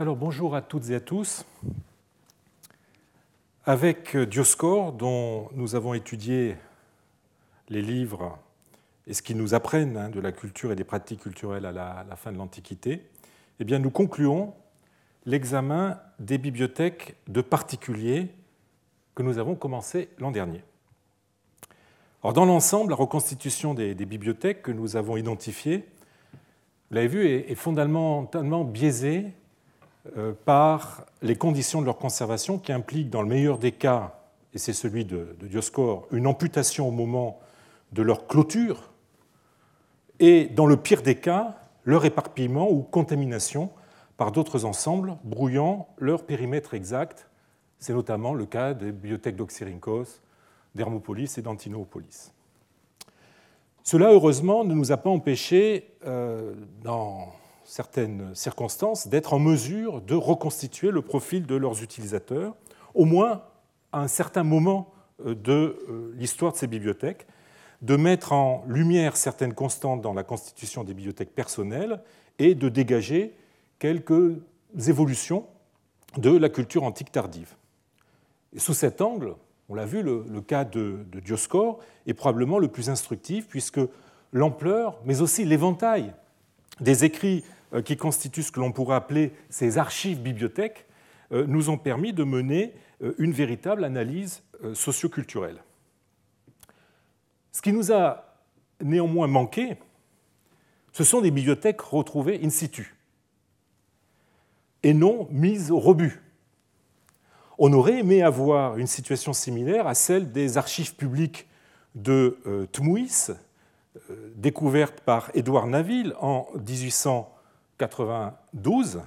Alors bonjour à toutes et à tous. Avec Dioscore, dont nous avons étudié les livres et ce qu'ils nous apprennent hein, de la culture et des pratiques culturelles à la, fin de l'Antiquité, eh bien, nous concluons l'examen des bibliothèques de particuliers que nous avons commencé l'an dernier. Alors, dans l'ensemble, la reconstitution des, bibliothèques que nous avons identifiées, vous l'avez vu, est, fondamentalement biaisée euh, par les conditions de leur conservation qui impliquent, dans le meilleur des cas, et c'est celui de, de Dioscore, une amputation au moment de leur clôture, et dans le pire des cas, leur éparpillement ou contamination par d'autres ensembles brouillant leur périmètre exact. C'est notamment le cas des bibliothèques d'Oxyrhynchos, d'Hermopolis et d'Antinoopolis. Cela, heureusement, ne nous a pas empêché, euh, dans certaines circonstances, d'être en mesure de reconstituer le profil de leurs utilisateurs, au moins à un certain moment euh, de euh, l'histoire de ces bibliothèques, de mettre en lumière certaines constantes dans la constitution des bibliothèques personnelles et de dégager quelques évolutions de la culture antique tardive. Sous cet angle, on l'a vu, le, cas de, de, Dioscore est probablement le plus instructif puisque l'ampleur, mais aussi l'éventail des écrits qui constituent ce que l'on pourrait appeler ces archives bibliothèques euh, nous ont permis de mener euh, une véritable analyse socioculturelle. Ce qui nous a néanmoins manqué, ce sont des bibliothèques retrouvées in situ et non mises au rebut. On aurait aimé avoir une situation similaire à celle des archives publiques de euh, Tmouis, euh, découvertes par Édouard Naville en 1892,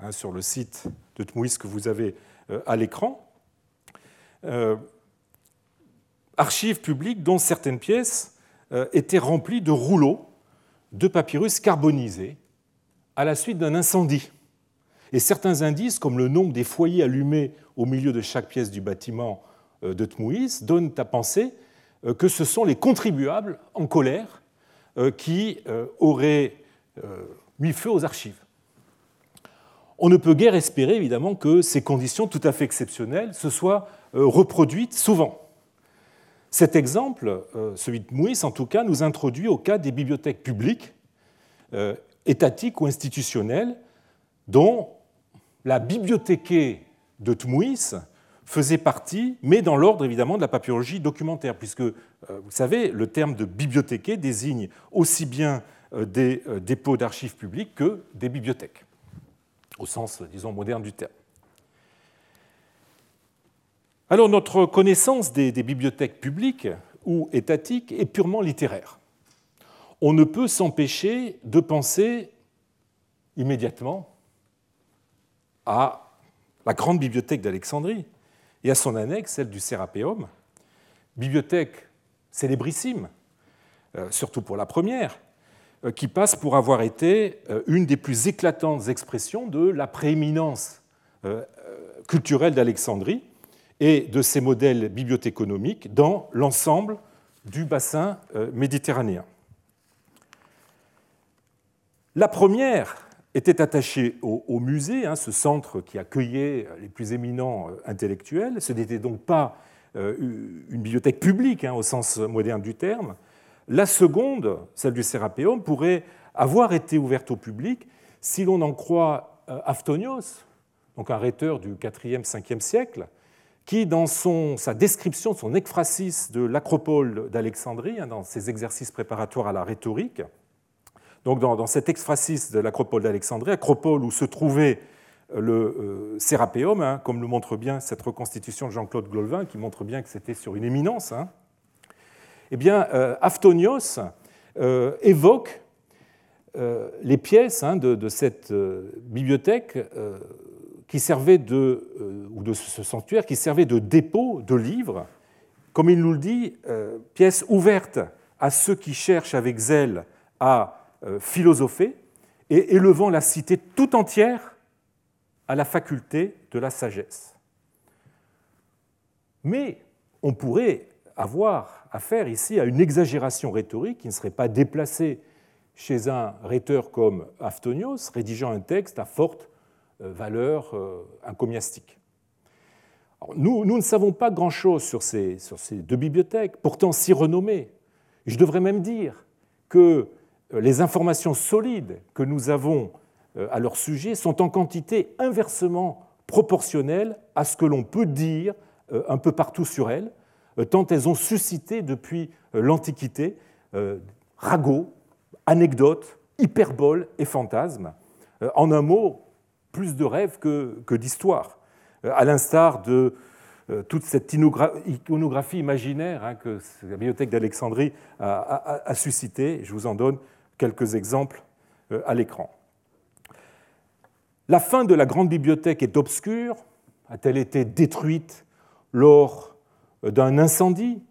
hein, sur le site de Tmouis que vous avez euh, à l'écran archives publiques dont certaines pièces euh, étaient remplies de rouleaux de papyrus carbonisés à la suite d'un incendie. Et certains indices, comme le nombre des foyers allumés au milieu de chaque pièce du bâtiment euh, de Tmouis, donnent à penser euh, que ce sont les contribuables en colère qui auraient mis feu aux archives. On ne peut guère espérer, évidemment, que ces conditions tout à fait exceptionnelles se soient reproduites souvent. Cet exemple, euh, celui de Mouis en tout cas, nous introduit au cas des bibliothèques publiques, euh, étatiques ou institutionnelles, dont la bibliothéquée de Tmouis faisait partie, mais dans l'ordre évidemment de la papyrologie documentaire, puisque, euh, vous savez, le terme de bibliothéquée désigne aussi bien des dépôts d'archives publiques que des bibliothèques, au sens, disons, moderne du terme. Alors notre connaissance des, bibliothèques publiques ou étatiques est purement littéraire. On ne peut s'empêcher de penser immédiatement à la grande bibliothèque d'Alexandrie et à son annexe, celle du Sérapéum, bibliothèque célébrissime, euh, surtout pour la première, euh, qui passe pour avoir été euh, une des plus éclatantes expressions de la prééminence culturelle d'Alexandrie et de ces modèles bibliothéconomiques dans l'ensemble du bassin euh, méditerranéen. La première était attachée au, musée, hein, ce centre qui accueillait les plus éminents euh, intellectuels. Ce n'était donc pas euh, une bibliothèque publique hein, au sens moderne du terme. La seconde, celle du Sérapéum, pourrait avoir été ouverte au public si l'on en croit Aftonios, donc un rhéteur du 4e, 5e siècle, qui, dans sa description, son ekphrasis de l'acropole d'Alexandrie, hein, dans ses exercices préparatoires à la rhétorique, donc dans, cet ekphrasis de l'acropole d'Alexandrie, acropole où se trouvait euh, le euh, Sérapéum, hein, comme le montre bien cette reconstitution de Jean-Claude Glolvin, qui montre bien que c'était sur une éminence, hein, eh bien, euh, Aftonios évoque les pièces de, de, cette bibliothèque qui servait de, euh, ou de ce sanctuaire qui servait de dépôt de livres, comme il nous le dit, euh, pièce ouverte à ceux qui cherchent avec zèle à euh, philosopher et élevant la cité tout entière à la faculté de la sagesse. Mais on pourrait avoir affaire ici à une exagération rhétorique qui ne serait pas déplacée chez un rhéteur comme Aftonios, rédigeant un texte à forte valeur encomiastique. nous, ne savons pas grand-chose sur ces, sur ces deux bibliothèques, pourtant si renommées. Je devrais même dire que les informations solides que nous avons à leur sujet sont en quantité inversement proportionnelle à ce que l'on peut dire un peu partout sur elles, tant elles ont suscité depuis l'Antiquité ragots, anecdotes, hyperboles et fantasmes. Euh, en un mot, plus de rêves que, d'histoires, euh, à l'instar de euh, toute cette iconographie imaginaire hein, que la bibliothèque d'Alexandrie a, a, suscité. Je vous en donne quelques exemples à l'écran. La fin de la grande bibliothèque est obscure. A-t-elle été détruite lors d'un incendie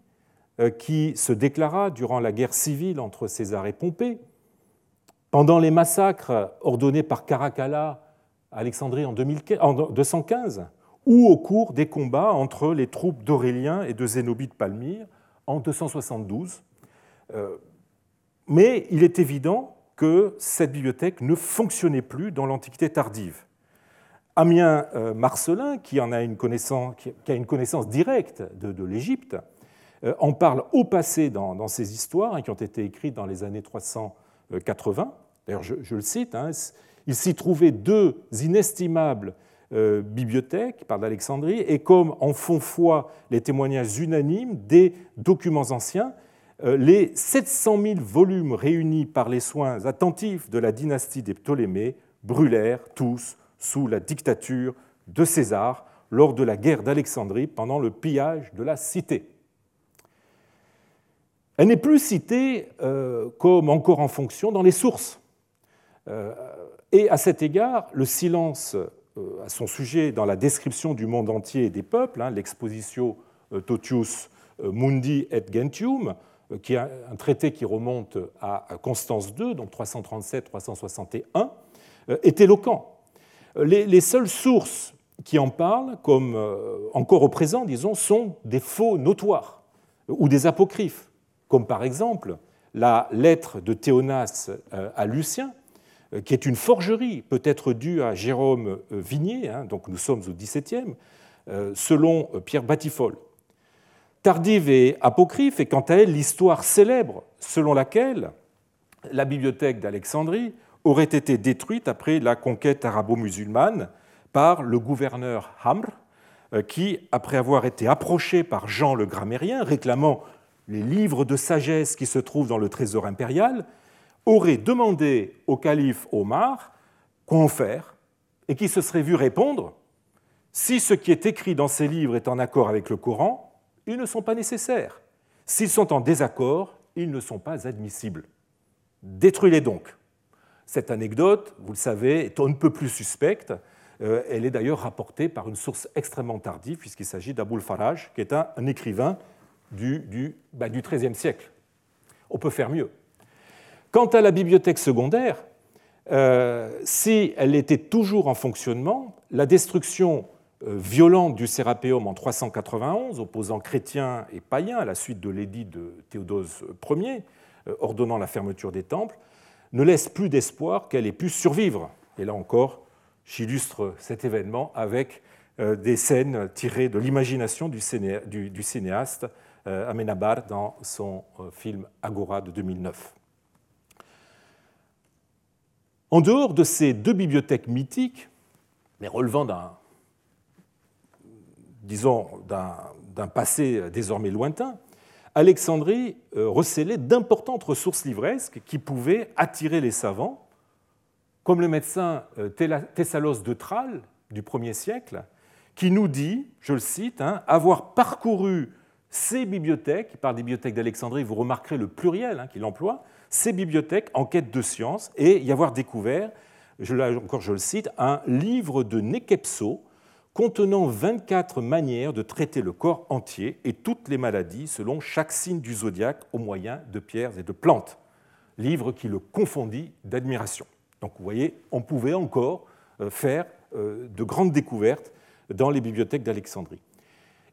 euh, qui se déclara durant la guerre civile entre César et Pompée, pendant les massacres ordonnés par Caracalla à Alexandrie en 215, ou au cours des combats entre les troupes d'Aurélien et de Zénobie de Palmyre en 272. Euh, mais il est évident que cette bibliothèque ne fonctionnait plus dans l'Antiquité tardive. Amien euh, Marcelin, qui, a, une connaissance, directe de l'Égypte, euh, en parle au passé dans, ces histoires hein, qui ont été écrites dans les années 380. D'ailleurs, je, le cite, hein, il s'y trouvait deux inestimables euh, bibliothèques par d'Alexandrie, et comme en font foi les témoignages unanimes des documents anciens, les 700 000 volumes réunis par les soins attentifs de la dynastie des Ptolémées brûlèrent tous sous la dictature de César lors de la guerre d'Alexandrie pendant le pillage de la cité. Elle n'est plus citée euh, comme encore en fonction dans les sources. Euh, et à cet égard, le silence euh, à son sujet dans la description du monde entier et des peuples, hein, l'exposition Totius Mundi et Gentium, qui est un traité qui remonte à Constance II, donc 337-361, est éloquent. Les, les, seules sources qui en parlent, comme encore au présent, disons, sont des faux notoires ou des apocryphes comme par exemple la lettre de Théonas euh, à Lucien, euh, qui est une forgerie, peut-être due à Jérôme euh, Vignier, hein, donc nous sommes au XVIIe, selon Pierre Batifol. Tardive et apocryphe est quant à elle l'histoire célèbre selon laquelle la bibliothèque d'Alexandrie aurait été détruite après la conquête arabo-musulmane par le gouverneur Hamr, qui, après avoir été approché par Jean le Grammairien réclamant les livres de sagesse qui se trouvent dans le trésor impérial, aurait demandé au calife Omar quoi en faire, et qui se serait vu répondre Si ce qui est écrit dans ces livres est en accord avec le Coran, ils ne sont pas nécessaires. S'ils sont en désaccord, ils ne sont pas admissibles. Détruis-les donc. Cette anecdote, vous le savez, est on ne peut plus suspecte. Euh, elle est d'ailleurs rapportée par une source extrêmement tardive, puisqu'il s'agit d'Aboul Faraj, qui est un écrivain du, du, bah, XIIIe siècle. On peut faire mieux. Quant à la bibliothèque secondaire, euh, si elle était toujours en fonctionnement, la destruction euh, violente du Sérapéum en 391, opposant chrétiens et païens à la suite de l'édit de Théodose Ier, ordonnant la fermeture des temples, ne laisse plus d'espoir qu'elle ait pu survivre. Et là encore, j'illustre cet événement avec des scènes tirées de l'imagination du cinéaste euh, Amenabar dans son euh, film Agora de 2009. En dehors de ces deux bibliothèques mythiques, mais relevant d'un, disons, d'un passé désormais lointain, Alexandrie euh, recélait d'importantes ressources livresques qui pouvaient attirer les savants, comme le médecin Thessalos de Tralles du 1er siècle, qui nous dit, je le cite, hein, avoir parcouru ces bibliothèques, par des bibliothèques d'Alexandrie, vous remarquerez le pluriel hein, qu'il emploie, ces bibliothèques en quête de science et y avoir découvert, encore je le cite, un livre de Nekepso contenant 24 manières de traiter le corps entier et toutes les maladies selon chaque signe du zodiaque au moyen de pierres et de plantes. Livre qui le confondit d'admiration. Donc vous voyez, on pouvait encore euh, faire euh, de grandes découvertes dans les bibliothèques d'Alexandrie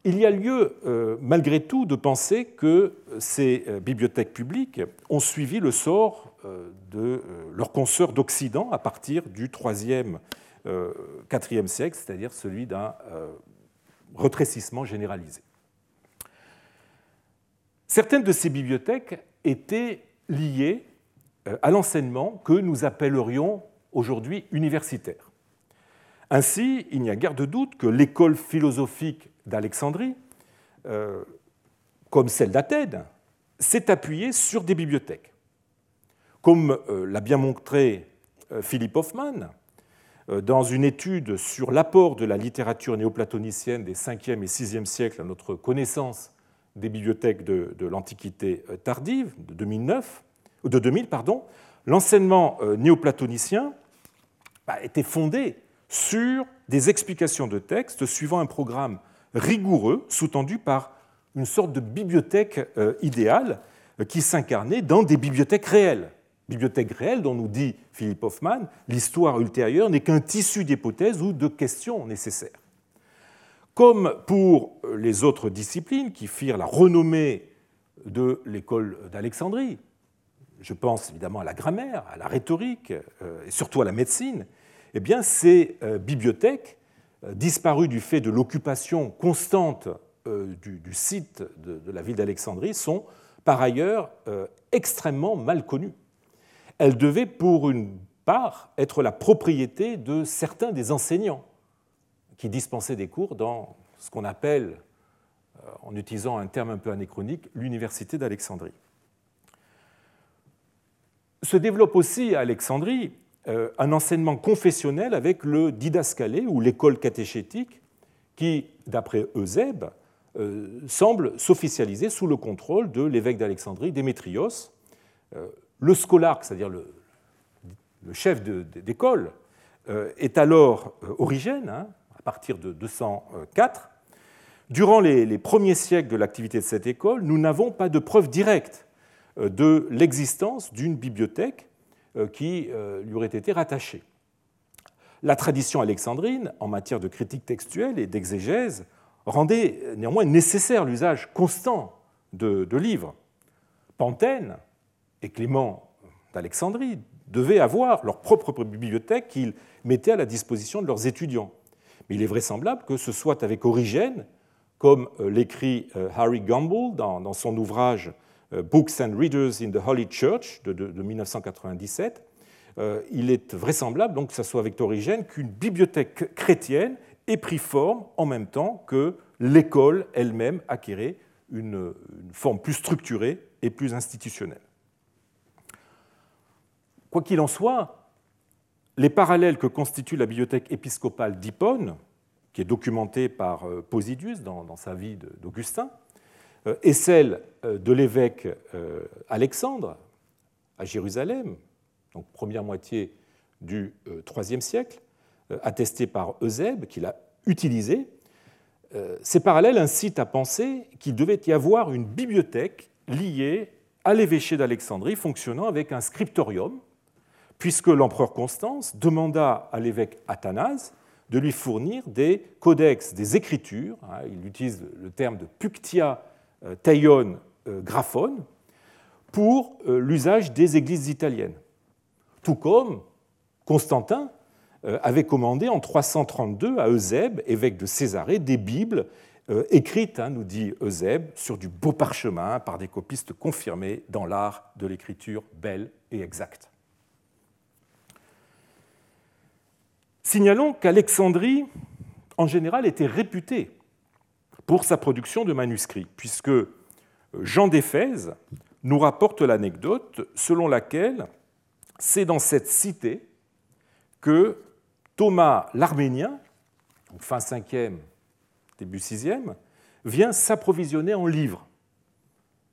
il y a lieu, euh, malgré tout, de penser que ces bibliothèques publiques ont suivi le sort de leurs consoeurs d'Occident à partir du IIIe IVe siècle, c'est-à-dire celui d'un retrécissement généralisé. Certaines de ces bibliothèques étaient liées à l'enseignement que nous appellerions aujourd'hui universitaire. Ainsi, il n'y a guère de doute que l'école philosophique d'Alexandrie, euh, comme celle d'Athènes, s'est appuyée sur des bibliothèques. Comme euh, l'a bien montré euh, Philippe Hoffman, dans une étude sur l'apport de la littérature néoplatonicienne des 5e et 6e siècles à notre connaissance des bibliothèques de, l'Antiquité tardive, de 2009, de 2000, pardon, l'enseignement néoplatonicien bah, était fondé sur des explications de texte suivant un programme rigoureux sous-tendu par une sorte de bibliothèque euh, idéale euh, qui s'incarnait dans des bibliothèques réelles. Bibliothèques réelles dont nous dit Philippe Hoffman, l'histoire ultérieure n'est qu'un tissu d'hypothèses ou de questions nécessaires. Comme pour les autres disciplines qui firent la renommée de l'école d'Alexandrie, je pense évidemment à la grammaire, à la rhétorique euh, et surtout à la médecine, eh bien, ces euh, bibliothèques, euh, disparues du fait de l'occupation constante du, site de, la ville d'Alexandrie, sont par ailleurs extrêmement mal connues. Elles devaient, pour une part, être la propriété de certains des enseignants qui dispensaient des cours dans ce qu'on appelle, en utilisant un terme un peu anachronique, l'université d'Alexandrie. Se développe aussi à Alexandrie euh, un enseignement confessionnel avec le didascalé ou l'école catéchétique qui, d'après Eusèbe, euh, semble s'officialiser sous le contrôle de l'évêque d'Alexandrie, Démétrios. Euh, le scolarque, c'est-à-dire le, chef d'école, est alors Origène, hein, à partir de 204. Durant les premiers siècles de l'activité de cette école, nous n'avons pas de preuve directe de l'existence d'une bibliothèque euh, qui euh, lui aurait été rattaché. La tradition alexandrine, en matière de critique textuelle et d'exégèse, rendait néanmoins nécessaire l'usage constant de, livres. Pantène et Clément d'Alexandrie devaient avoir leur propre bibliothèque qu'ils mettaient à la disposition de leurs étudiants. Mais il est vraisemblable que ce soit avec Origène, comme euh, l'écrit Harry Gamble dans son ouvrage euh, Books and Readers in the Holy Church de, 1997, euh, il est vraisemblable donc, que ce soit avec Origène qu'une bibliothèque chrétienne ait pris forme en même temps que l'école elle-même acquérait une, forme plus structurée et plus institutionnelle. Quoi qu'il en soit, les parallèles que constitue la bibliothèque épiscopale d'Hippone, qui est documentée par euh, Posidius dans sa vie d'Augustin, euh, et celle euh, de l'évêque Alexandre à Jérusalem, donc première moitié du IIIe siècle, attestée par Eusèbe, qu'il a utilisé, ces parallèles incitent à penser qu'il devait y avoir une bibliothèque liée à l'évêché d'Alexandrie fonctionnant avec un scriptorium, puisque l'empereur Constance demanda à l'évêque Athanase de lui fournir des codex, des écritures, hein, il utilise le terme de puctia euh, Taion euh, graphone pour euh, l'usage des églises italiennes. Tout comme Constantin avait commandé en 332 à Eusèbe, évêque de Césarée, des Bibles écrites, hein, nous dit Eusèbe, sur du beau parchemin par des copistes confirmés dans l'art de l'écriture belle et exacte. Signalons qu'Alexandrie, en général, était réputée pour sa production de manuscrits, puisque Jean d'Éphèse nous rapporte l'anecdote selon laquelle c'est dans cette cité que Thomas l'Arménien, fin 5e, début 6e, vient s'approvisionner en livres.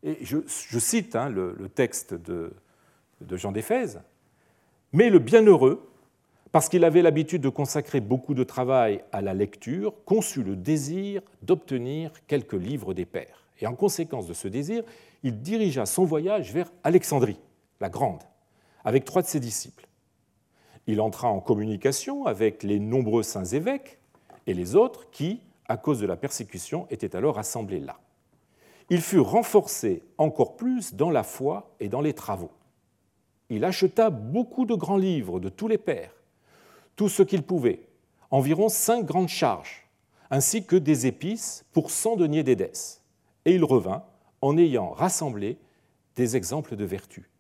Et je, cite hein, le, texte de, de Jean d'Éphèse, mais le bienheureux parce qu'il avait l'habitude de consacrer beaucoup de travail à la lecture, conçut le désir d'obtenir quelques livres des pères. Et en conséquence de ce désir, il dirigea son voyage vers Alexandrie, la Grande, avec trois de ses disciples. Il entra en communication avec les nombreux saints évêques et les autres qui, à cause de la persécution, étaient alors assemblés là. Il fut renforcé encore plus dans la foi et dans les travaux. Il acheta beaucoup de grands livres de tous les pères tout ce qu'il pouvait, environ cinq grandes charges, ainsi que des épices pour cent deniers d'Édesse. Et il revint en ayant rassemblé des exemples de vertu.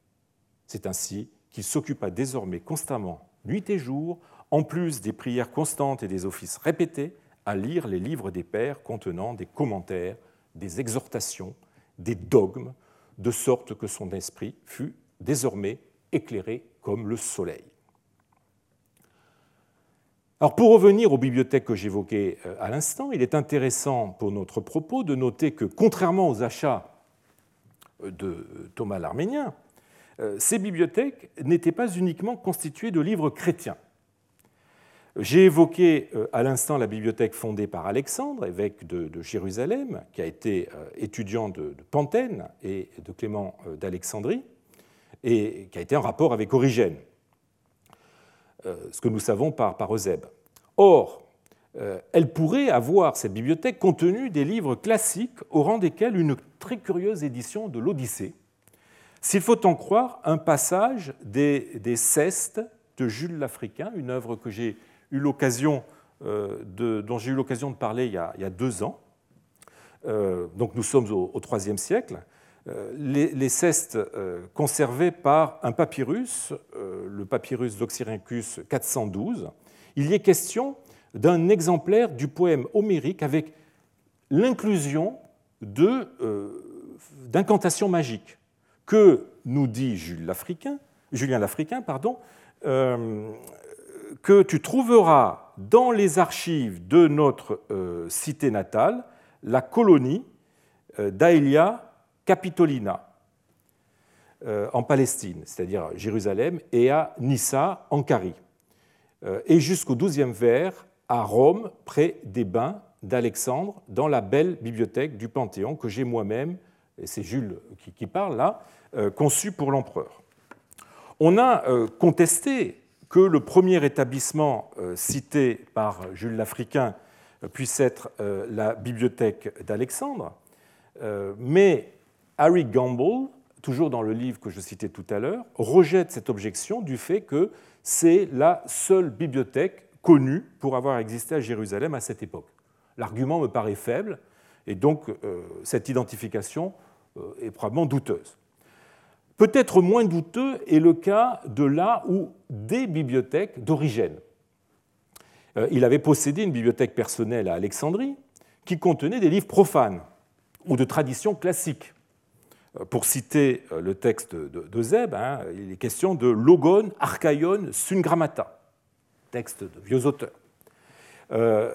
C'est ainsi qu'il s'occupa désormais constamment, nuit et jour, en plus des prières constantes et des offices répétés, à lire les livres des pères contenant des commentaires, des exhortations, des dogmes, de sorte que son esprit fut désormais éclairé comme le soleil. Alors pour revenir aux bibliothèques que j'évoquais euh, à l'instant, il est intéressant pour notre propos de noter que contrairement aux achats euh, de Thomas l'Arménien, euh, ces bibliothèques n'étaient pas uniquement constituées de livres chrétiens. J'ai évoqué à l'instant la bibliothèque fondée par Alexandre, évêque de, Jérusalem, qui a été étudiant de, de Pantène et de Clément d'Alexandrie, et qui a été en rapport avec Origène. Euh, ce que nous savons par, par Eusèbe. Or, euh, elle pourrait avoir, cette bibliothèque, contenu des livres classiques au rang desquels une très curieuse édition de l'Odyssée, s'il faut en croire un passage des, des Cestes de Jules l'Africain, une œuvre que j'ai eu l'occasion, euh, dont j'ai eu l'occasion de parler il y, a, il y, a, deux ans. donc nous sommes au IIIe siècle. Euh, les, cestes euh, conservés par un papyrus, euh, le papyrus d'Oxyrhynchus 412, il y est question d'un exemplaire du poème homérique avec l'inclusion d'incantations magiques que nous dit Julien l'Africain, que tu trouveras dans les archives de notre cité natale, la colonie d'Aelia Capitolina euh, en Palestine, c'est-à-dire Jérusalem, et à Nissa en Carie, euh, et jusqu'au XIIe vers à Rome, près des bains d'Alexandre, dans la belle bibliothèque du Panthéon que j'ai moi-même, et c'est Jules qui, parle là, euh, conçu pour l'empereur. On a contesté que le premier établissement cité par Jules l'Africain puisse être la bibliothèque d'Alexandre, mais Harry Gamble, toujours dans le livre que je citais tout à l'heure, rejette cette objection du fait que c'est la seule bibliothèque connue pour avoir existé à Jérusalem à cette époque. L'argument me paraît faible et donc euh, cette identification euh, est probablement douteuse. Peut-être moins douteux est le cas de là où des bibliothèques d'origine. Euh, il avait possédé une bibliothèque personnelle à Alexandrie qui contenait des livres profanes ou de traditions classiques. Euh, pour citer euh, le texte de, Zeb, hein, il est question de Logon, Archaïon, Sungrammata, texte de vieux auteurs. Euh,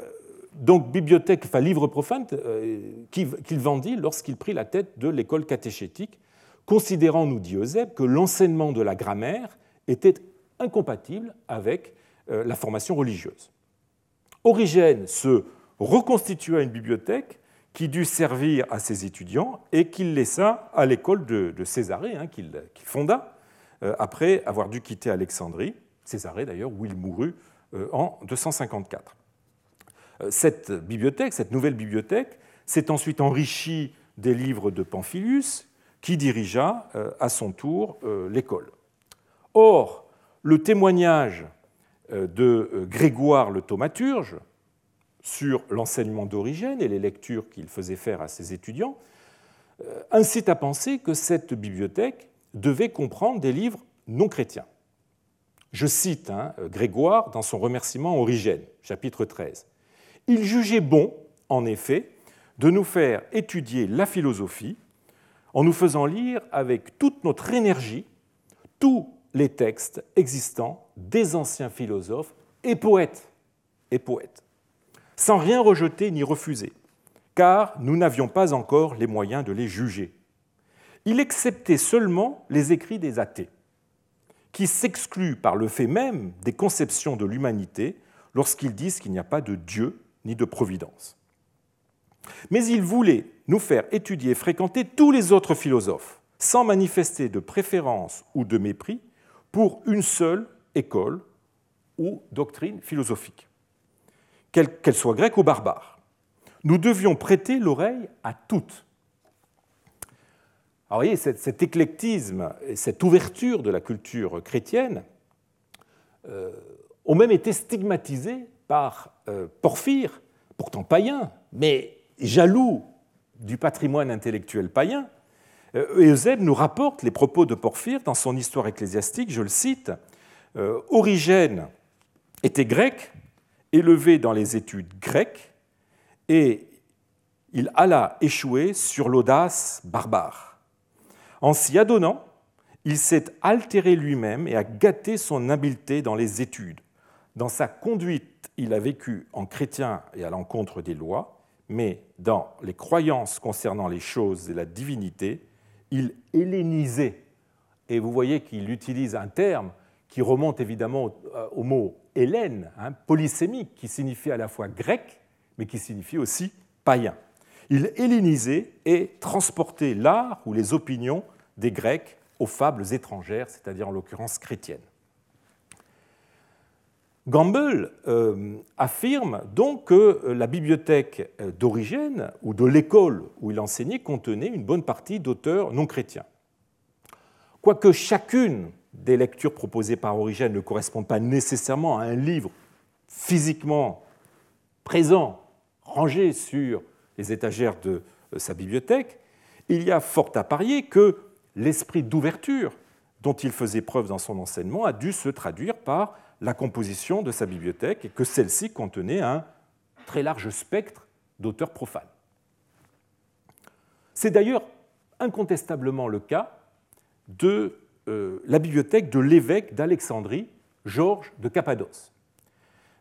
donc, bibliothèque, enfin livre profane qu'il vendit lorsqu'il prit la tête de l'école catéchétique, considérant, nous dit Eusèbe, que l'enseignement de la grammaire était incompatible avec la formation religieuse. Origène se reconstitua une bibliothèque qui dut servir à ses étudiants et qu'il laissa à l'école de, Césarée, hein, qu'il fonda euh, après avoir dû quitter Alexandrie, Césarée d'ailleurs, où il mourut euh, en 254. Euh, cette bibliothèque, cette nouvelle bibliothèque, s'est ensuite enrichie des livres de Pamphilus, qui dirigea à son tour l'école. Or, le témoignage de Grégoire le thaumaturge, sur l'enseignement d'origine et les lectures qu'il faisait faire à ses étudiants, euh, incite à penser que cette bibliothèque devait comprendre des livres non chrétiens. Je cite hein, Grégoire dans son remerciement Origène, chapitre 13. Il jugeait bon, en effet, de nous faire étudier la philosophie en nous faisant lire avec toute notre énergie tous les textes existants des anciens philosophes et poètes. Et poètes sans rien rejeter ni refuser, car nous n'avions pas encore les moyens de les juger. Il acceptait seulement les écrits des athées, qui s'excluent par le fait même des conceptions de l'humanité lorsqu'ils disent qu'il n'y a pas de Dieu ni de providence. Mais il voulait nous faire étudier et fréquenter tous les autres philosophes, sans manifester de préférence ou de mépris pour une seule école ou doctrine philosophique qu'elle soit grecque ou barbare. Nous devions prêter l'oreille à toutes. Alors, vous voyez, cet, éclectisme et cette ouverture de la culture chrétienne, euh, ont même été stigmatisés par euh, Porphyre, pourtant païen, mais jaloux du patrimoine intellectuel païen. Euh, Eusèbe nous rapporte les propos de Porphyre dans son histoire ecclésiastique, je le cite, euh, Origène était grec, élevé dans les études grecques, et il alla échouer sur l'audace barbare. En s'y adonnant, il s'est altéré lui-même et a gâté son habileté dans les études. Dans sa conduite, il a vécu en chrétien et à l'encontre des lois, mais dans les croyances concernant les choses et la divinité, il hellénisait. Et vous voyez qu'il utilise un terme qui remonte évidemment au, mot hélène, hein, polysémique, qui signifie à la fois grec, mais qui signifie aussi païen. Il hellénisait et transportait l'art ou les opinions des Grecs aux fables étrangères, c'est-à-dire en l'occurrence chrétiennes. Gamble euh, affirme donc que la bibliothèque d'origine ou de l'école où il enseignait contenait une bonne partie d'auteurs non chrétiens. Quoique chacune des lectures proposées par Origène ne corresponde pas nécessairement à un livre physiquement présent, rangé sur les étagères de euh, sa bibliothèque, il y a fort à parier que l'esprit d'ouverture dont il faisait preuve dans son enseignement a dû se traduire par la composition de sa bibliothèque et que celle-ci contenait un très large spectre d'auteurs profanes. C'est d'ailleurs incontestablement le cas de la bibliothèque de l'évêque d'Alexandrie, Georges de Cappadoce,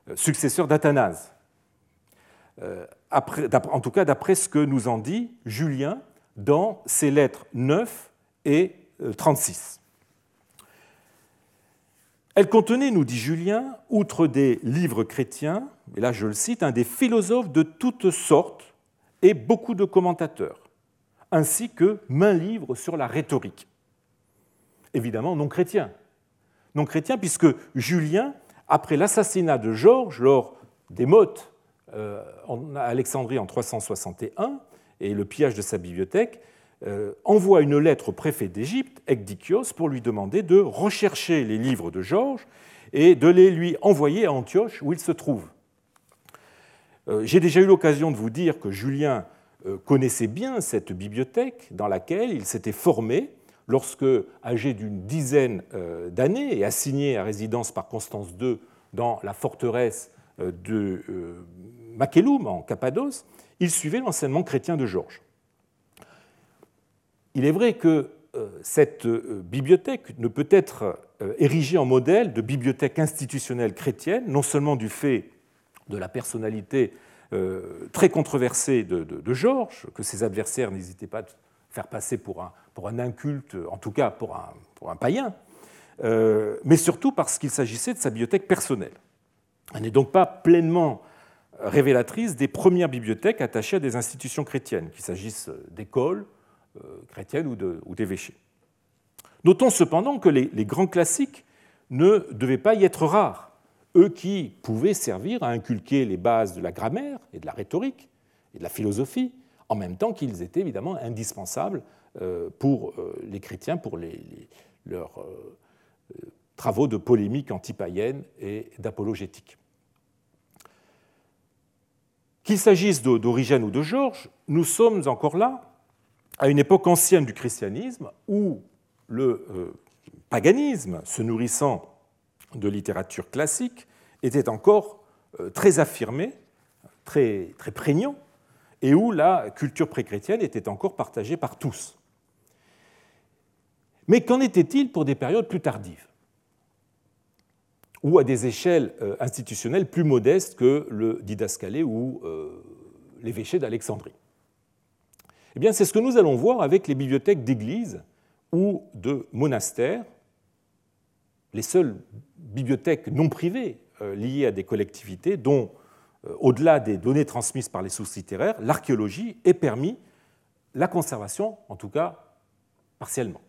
euh, successeur d'Athanase. Euh, en tout cas, d'après ce que nous en dit Julien dans ses lettres 9 et 36. Elle contenait, nous dit Julien, outre des livres chrétiens, et là je le cite, un des philosophes de toutes sortes et beaucoup de commentateurs, ainsi que main livres sur la rhétorique. Évidemment non chrétien. Non chrétien puisque Julien, après l'assassinat de Georges lors des mottes euh, en Alexandrie en 361 et le pillage de sa bibliothèque, euh, envoie une lettre au préfet d'Égypte, Ecdikios, pour lui demander de rechercher les livres de Georges et de les lui envoyer à Antioche où il se trouve. Euh, j'ai déjà eu l'occasion de vous dire que Julien euh, connaissait bien cette bibliothèque dans laquelle il s'était formé lorsque, âgé d'une dizaine d'années et assigné à résidence par Constance II dans la forteresse de Makelum en Cappadoce, il suivait l'enseignement chrétien de Georges. Il est vrai que euh, cette euh, bibliothèque ne peut être euh, érigée en modèle de bibliothèque institutionnelle chrétienne, non seulement du fait de la personnalité très controversée de, Georges, que ses adversaires n'hésitaient pas à faire passer pour un, pour un inculte, en tout cas pour un, pour un païen, mais surtout parce qu'il s'agissait de sa bibliothèque personnelle. Elle n'est donc pas pleinement révélatrice des premières bibliothèques attachées à des institutions chrétiennes, qu'il s'agisse d'écoles, euh, chrétienne ou d'évêchés. Notons cependant que les, grands classiques ne devaient pas y être rares, eux qui pouvaient servir à inculquer les bases de la grammaire et de la rhétorique et de la philosophie, en même temps qu'ils étaient évidemment indispensables euh, pour euh, les chrétiens, pour leurs travaux de polémique antipaïenne et d'apologétique. Qu'il s'agisse d'Origène ou de Georges, nous sommes encore là à une époque ancienne du christianisme où le euh, paganisme, se nourrissant de littérature classique, était encore euh, très affirmé, très, très prégnant, et où la culture préchrétienne était encore partagée par tous. Mais qu'en était-il pour des périodes plus tardives ou à des échelles euh, institutionnelles plus modestes que le didascalé ou l'évêché d'Alexandrie? Eh bien, c'est ce que nous allons voir avec les bibliothèques d'églises ou de monastères, les seules bibliothèques non privées euh, liées à des collectivités dont, euh, au-delà des données transmises par les sources littéraires, l'archéologie ait permis la conservation, en tout cas partiellement.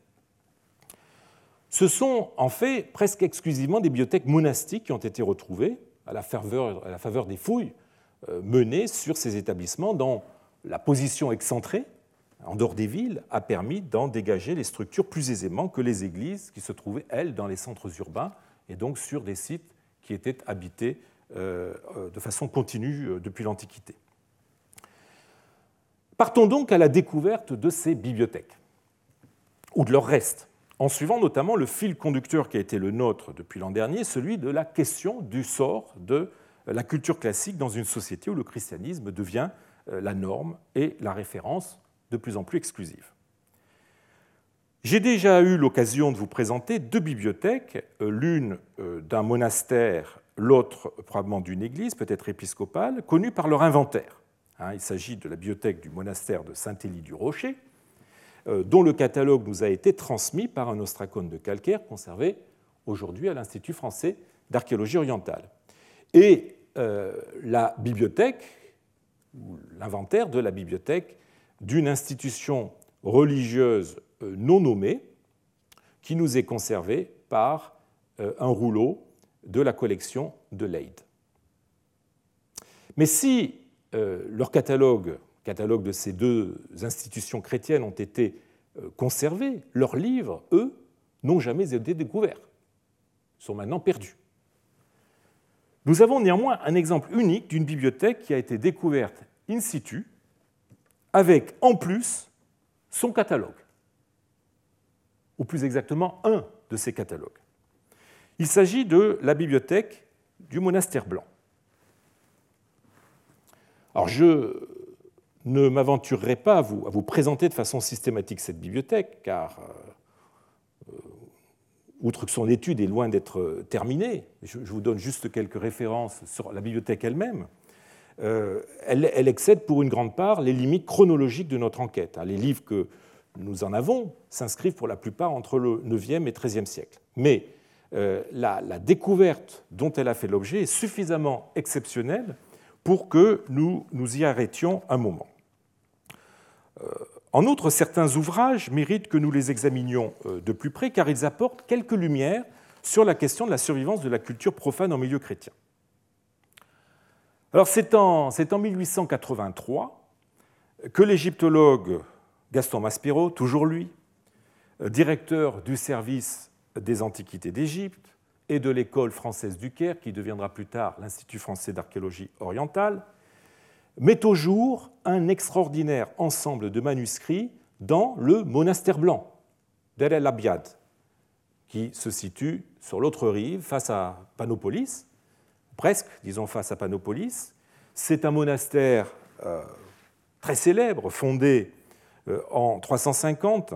Ce sont en fait presque exclusivement des bibliothèques monastiques qui ont été retrouvées à la faveur, des fouilles euh, menées sur ces établissements dans la position excentrée en dehors des villes, a permis d'en dégager les structures plus aisément que les églises qui se trouvaient, elles, dans les centres urbains et donc sur des sites qui étaient habités de façon continue depuis l'Antiquité. Partons donc à la découverte de ces bibliothèques, ou de leurs restes, en suivant notamment le fil conducteur qui a été le nôtre depuis l'an dernier, celui de la question du sort de la culture classique dans une société où le christianisme devient euh, la norme et la référence de plus en plus exclusive. J'ai déjà eu l'occasion de vous présenter deux bibliothèques, euh, l'une euh, d'un monastère, l'autre probablement d'une église, peut-être épiscopale, connues par leur inventaire. Hein, il s'agit de la bibliothèque du monastère de Saint-Élie du Rocher, euh, dont le catalogue nous a été transmis par un ostracone de calcaire conservé aujourd'hui à l'Institut français d'archéologie orientale. Et euh, la bibliothèque, l'inventaire de la bibliothèque d'une institution religieuse euh, non nommée, qui nous est conservé par un rouleau de la collection de Leyde. Mais si euh, leur catalogue, catalogue de ces deux institutions chrétiennes ont été euh, conservés, leurs livres, eux, n'ont jamais été découverts, sont maintenant perdus. Nous avons néanmoins un exemple unique d'une bibliothèque qui a été découverte in situ, avec en plus son catalogue, ou plus exactement un de ces catalogues. Il s'agit de la bibliothèque du monastère blanc. Alors je ne m'aventurerai pas à vous, présenter de façon systématique cette bibliothèque, car, euh, euh, outre que son étude est loin d'être terminée, je, vous donne juste quelques références sur la bibliothèque elle-même. Euh, elle, excède pour une grande part les limites chronologiques de notre enquête. Hein. Les livres que nous en avons s'inscrivent pour la plupart entre le 9e et 13e siècle. Mais la, découverte dont elle a fait l'objet est suffisamment exceptionnelle pour que nous nous y arrêtions un moment. Euh, en outre, certains ouvrages méritent que nous les examinions euh, de plus près car ils apportent quelques lumières sur la question de la survivance de la culture profane en milieu chrétien. Alors c'est en, en, 1883 que l'égyptologue Gaston Maspero, toujours lui, euh, directeur du service des antiquités d'Égypte, et de l'école française du Caire, qui deviendra plus tard l'Institut français d'archéologie orientale, met au jour un extraordinaire ensemble de manuscrits dans le monastère blanc d'El El Abiad, qui se situe sur l'autre rive, face à Panopolis, presque, disons face à Panopolis. C'est un monastère euh, très célèbre, fondé euh, en 350,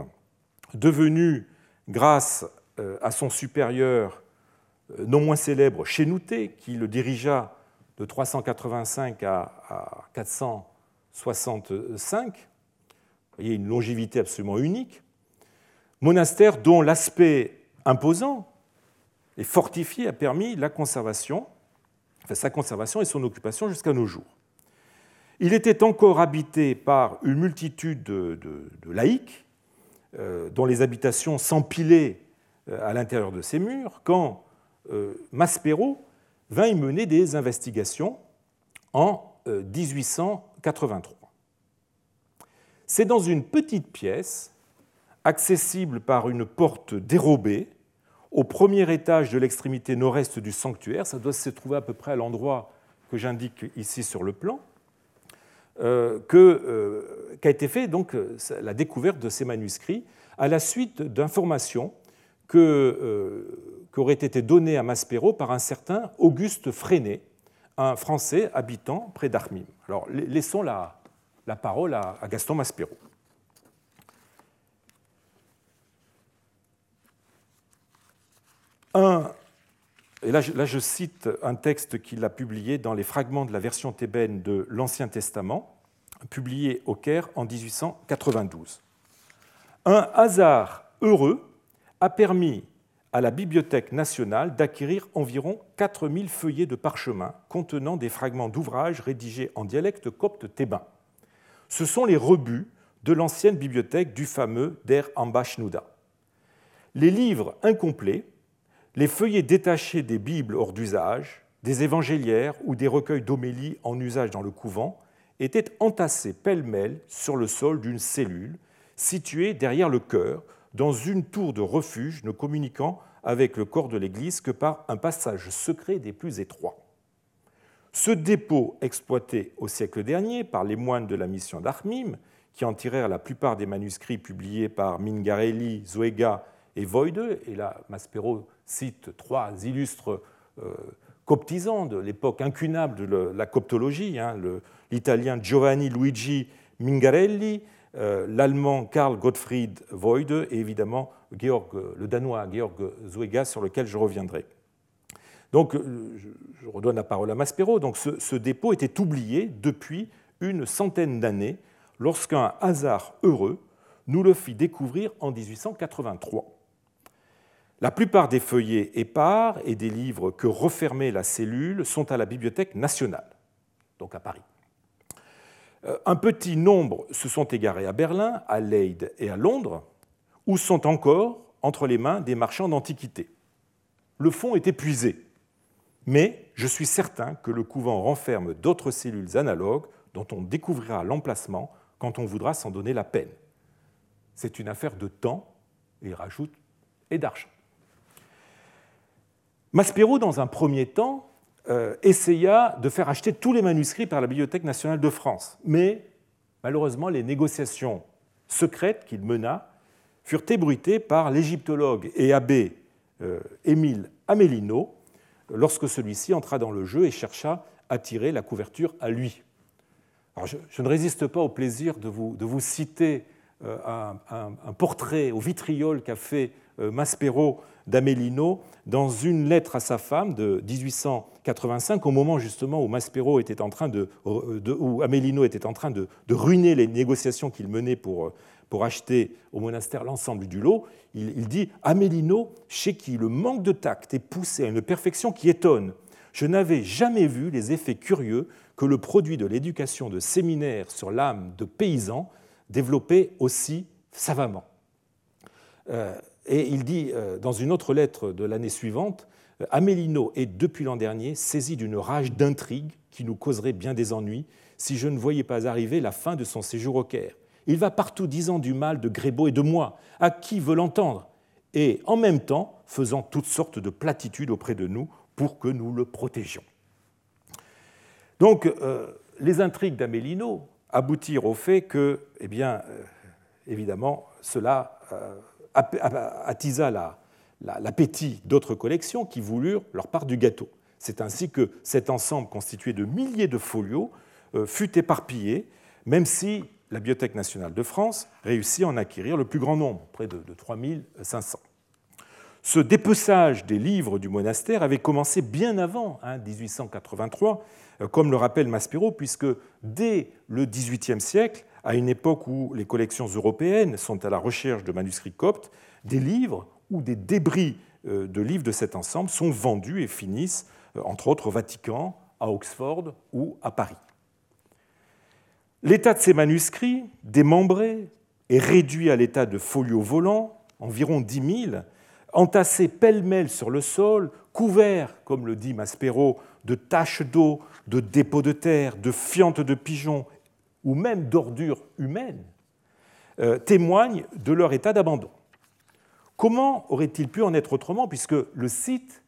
devenu, grâce euh, à son supérieur non moins célèbre Chénouté, qui le dirigea de 385 à 465. Vous voyez une longévité absolument unique. Monastère dont l'aspect imposant et fortifié a permis sa conservation et son occupation jusqu'à nos jours. Il était encore habité par une multitude de, laïcs, euh, dont les habitations s'empilaient euh, à l'intérieur de ces murs, quand euh, Maspero vint y mener des investigations en 1883. Euh, C'est dans une petite pièce, accessible par une porte dérobée, au premier étage de l'extrémité nord-est du sanctuaire, ça doit se trouver à peu près à l'endroit que j'indique ici sur le plan, euh, qu'a été fait donc la découverte de ces manuscrits à la suite d'informations que qu'aurait été donné à Maspero par un certain Auguste Freinet, un Français habitant près d'Armim. Alors, laissons la, la parole à, Gaston Maspero. Un, et là, là, je cite un texte qu'il a publié dans les fragments de la version thébaine de l'Ancien Testament, publié au Caire en 1892. Un hasard heureux a permis à la Bibliothèque nationale d'acquérir environ 4000 feuillets de parchemin contenant des fragments d'ouvrages rédigés en dialecte copte thébain. Ce sont les rebuts de l'ancienne bibliothèque du fameux Der Ambashnouda. Les livres incomplets, les feuillets détachés des Bibles hors d'usage, des évangéliaires ou des recueils d'homélie en usage dans le couvent étaient entassés pêle-mêle sur le sol d'une cellule située derrière le chœur dans une tour de refuge ne communiquant avec le corps de l'église que par un passage secret des plus étroits. Ce dépôt exploité au siècle dernier par les moines de la mission d'Armim, qui en tirèrent la plupart des manuscrits publiés par Mingarelli, Zoega et Voide, et là Maspero cite trois illustres euh, coptisants de l'époque incunable de la coptologie, hein, l'italien Giovanni Luigi Mingarelli, l'allemand Karl Gottfried Voide et évidemment le danois Georg Zoega sur lequel je reviendrai. Donc, euh, je redonne la parole à Maspero. Donc, ce, dépôt était oublié depuis une centaine d'années, lorsqu'un hasard heureux nous le fit découvrir en 1883. La plupart des feuillets épars et des livres que refermait la cellule sont à la Bibliothèque nationale, donc à Paris. Euh, un petit nombre se sont égarés à Berlin, à Leyde et à Londres, où sont encore entre les mains des marchands d'antiquités. Le fond est épuisé, mais je suis certain que le couvent renferme d'autres cellules analogues dont on découvrira l'emplacement quand on voudra s'en donner la peine. C'est une affaire de temps, il rajoute, et d'argent. Maspero, dans un premier temps, essaya de faire acheter tous les manuscrits par la Bibliothèque nationale de France. Mais malheureusement, les négociations secrètes qu'il mena furent ébruitées par l'égyptologue et abbé euh, Émile Amélino lorsque celui-ci entra dans le jeu et chercha à tirer la couverture à lui. je, ne résiste pas au plaisir de vous, citer euh, un, portrait au vitriol qu'a fait Maspero d'Amélino dans une lettre à sa femme de 1885, au moment justement où Maspero était en train de, où Amélino était en train de, ruiner les négociations qu'il menait pour, pour acheter au monastère l'ensemble du lot. Il, dit Amélino, chez qui le manque de tact est poussé à une perfection qui étonne. Je n'avais jamais vu les effets curieux que le produit de l'éducation de séminaire sur l'âme de paysans développait aussi savamment. Euh, et il dit euh, dans une autre lettre de l'année suivante, euh, Amélino est depuis l'an dernier saisi d'une rage d'intrigue qui nous causerait bien des ennuis si je ne voyais pas arriver la fin de son séjour au Caire. Il va partout disant du mal de Grébeau et de moi, à qui veut l'entendre, et en même temps faisant toutes sortes de platitudes auprès de nous pour que nous le protégions. Donc, euh, les intrigues d'Amélino aboutirent au fait que, eh bien, évidemment, cela attisa l'appétit d'autres collections qui voulurent leur part du gâteau. C'est ainsi que cet ensemble constitué de milliers de folios euh, fut éparpillé, même si la Bibliothèque nationale de France réussit à en acquérir le plus grand nombre, près de, 3500. Ce dépeçage des livres du monastère avait commencé bien avant 1883, hein, euh, comme le rappelle Maspero, puisque dès le XVIIIe siècle, à une époque où les collections européennes sont à la recherche de manuscrits coptes, des livres ou des débris euh, de livres de cet ensemble sont vendus et finissent, euh, entre autres, au Vatican, à Oxford ou à Paris. L'état de ces manuscrits, démembrés et réduits à l'état de folios volants, environ 10 000, entassés pêle-mêle sur le sol, couverts, comme le dit Maspero, de taches d'eau, de dépôts de terre, de fientes de pigeons ou même d'ordures humaines, euh, témoignent de leur état d'abandon. Comment aurait-il pu en être autrement puisque le site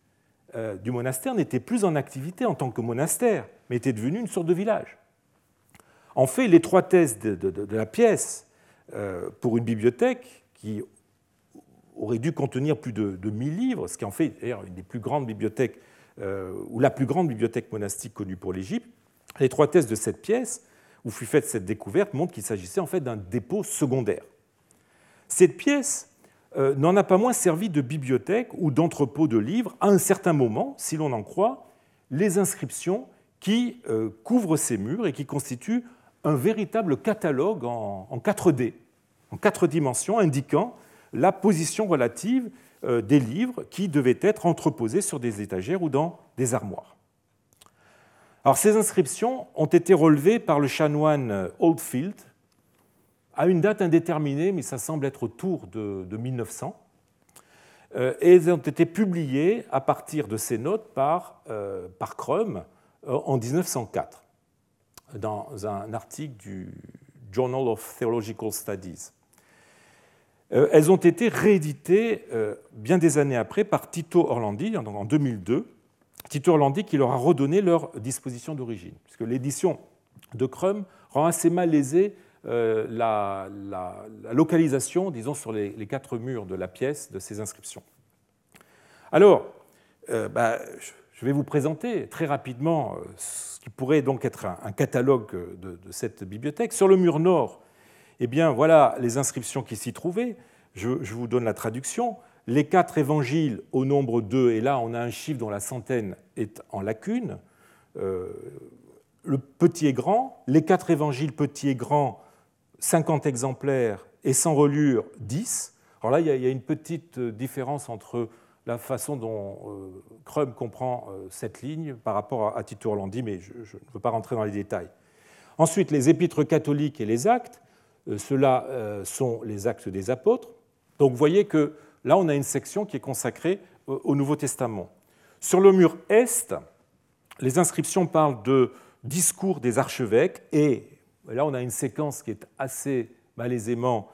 euh, du monastère n'était plus en activité en tant que monastère, mais était devenu une sorte de village? En fait, l'étroitesse de, de, la pièce euh, pour une bibliothèque qui aurait dû contenir plus de, de 1000 livres, ce qui en fait d'ailleurs une des plus grandes bibliothèques, ou la plus grande bibliothèque monastique connue pour l'Égypte, l'étroitesse de cette pièce où fut faite cette découverte montre qu'il s'agissait en fait d'un dépôt secondaire. Cette pièce euh, n'en a pas moins servi de bibliothèque ou d'entrepôt de livres à un certain moment, si l'on en croit, les inscriptions qui euh, couvrent ces murs et qui constituent un véritable catalogue en, 4D, en quatre dimensions, indiquant la position relative euh, des livres qui devaient être entreposés sur des étagères ou dans des armoires. Alors, ces inscriptions ont été relevées par le chanoine Oldfield à une date indéterminée, mais ça semble être autour de, 1900. Euh, et elles ont été publiées à partir de ces notes par, euh, par Crum euh, en 1904, dans un article du Journal of Theological Studies. elles ont été rééditées bien des années après par Tito Orlandi en 2002. Tito qui leur a redonné leur disposition d'origine, puisque l'édition de Crum rend assez mal lésée la, localisation, disons, sur les, quatre murs de la pièce de ces inscriptions. Alors, bah, je vais vous présenter très rapidement euh, ce qui pourrait donc être un catalogue de, cette bibliothèque. Sur le mur nord, eh bien, voilà les inscriptions qui s'y trouvaient. Je, vous donne la traduction. Les quatre évangiles au nombre 2, et là on a un chiffre dont la centaine est en lacune. Euh, le petit et grand, les quatre évangiles petit et grand, 50 exemplaires, et sans relure, 10. Alors là, il y a une petite différence entre la façon dont euh, Crum comprend euh, cette ligne par rapport à Tito Orlandi, mais je, ne veux pas rentrer dans les détails. Ensuite, les épîtres catholiques et les actes, euh, ceux-là sont les actes des apôtres. Donc vous voyez que là, on a une section qui est consacrée au Nouveau Testament. Sur le mur est, les inscriptions parlent de discours des archevêques, et là, on a une séquence qui est assez malaisément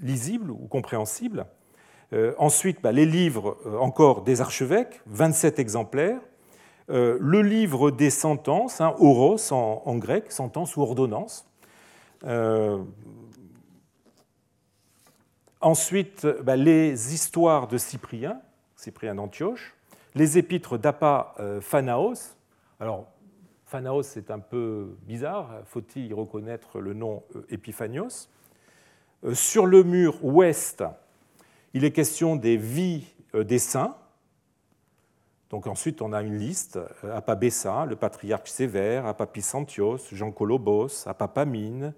lisible ou compréhensible. Euh, ensuite, bah, les livres euh, encore des archevêques, 27 exemplaires. Euh, le livre des sentences, hein, oros en, grec, sentence ou ordonnance. Ensuite, bah, les histoires de Cyprien, Cyprien d'Antioche, les épîtres d'Appa Phanaos. Alors, Phanaos, c'est un peu bizarre, faut-il y reconnaître le nom Épiphanios? Sur le mur ouest, il est question des vies euh, des saints. Donc ensuite, on a une liste euh, Bessa, le patriarche sévère, Pisantios, Jean Colobos, Pamine,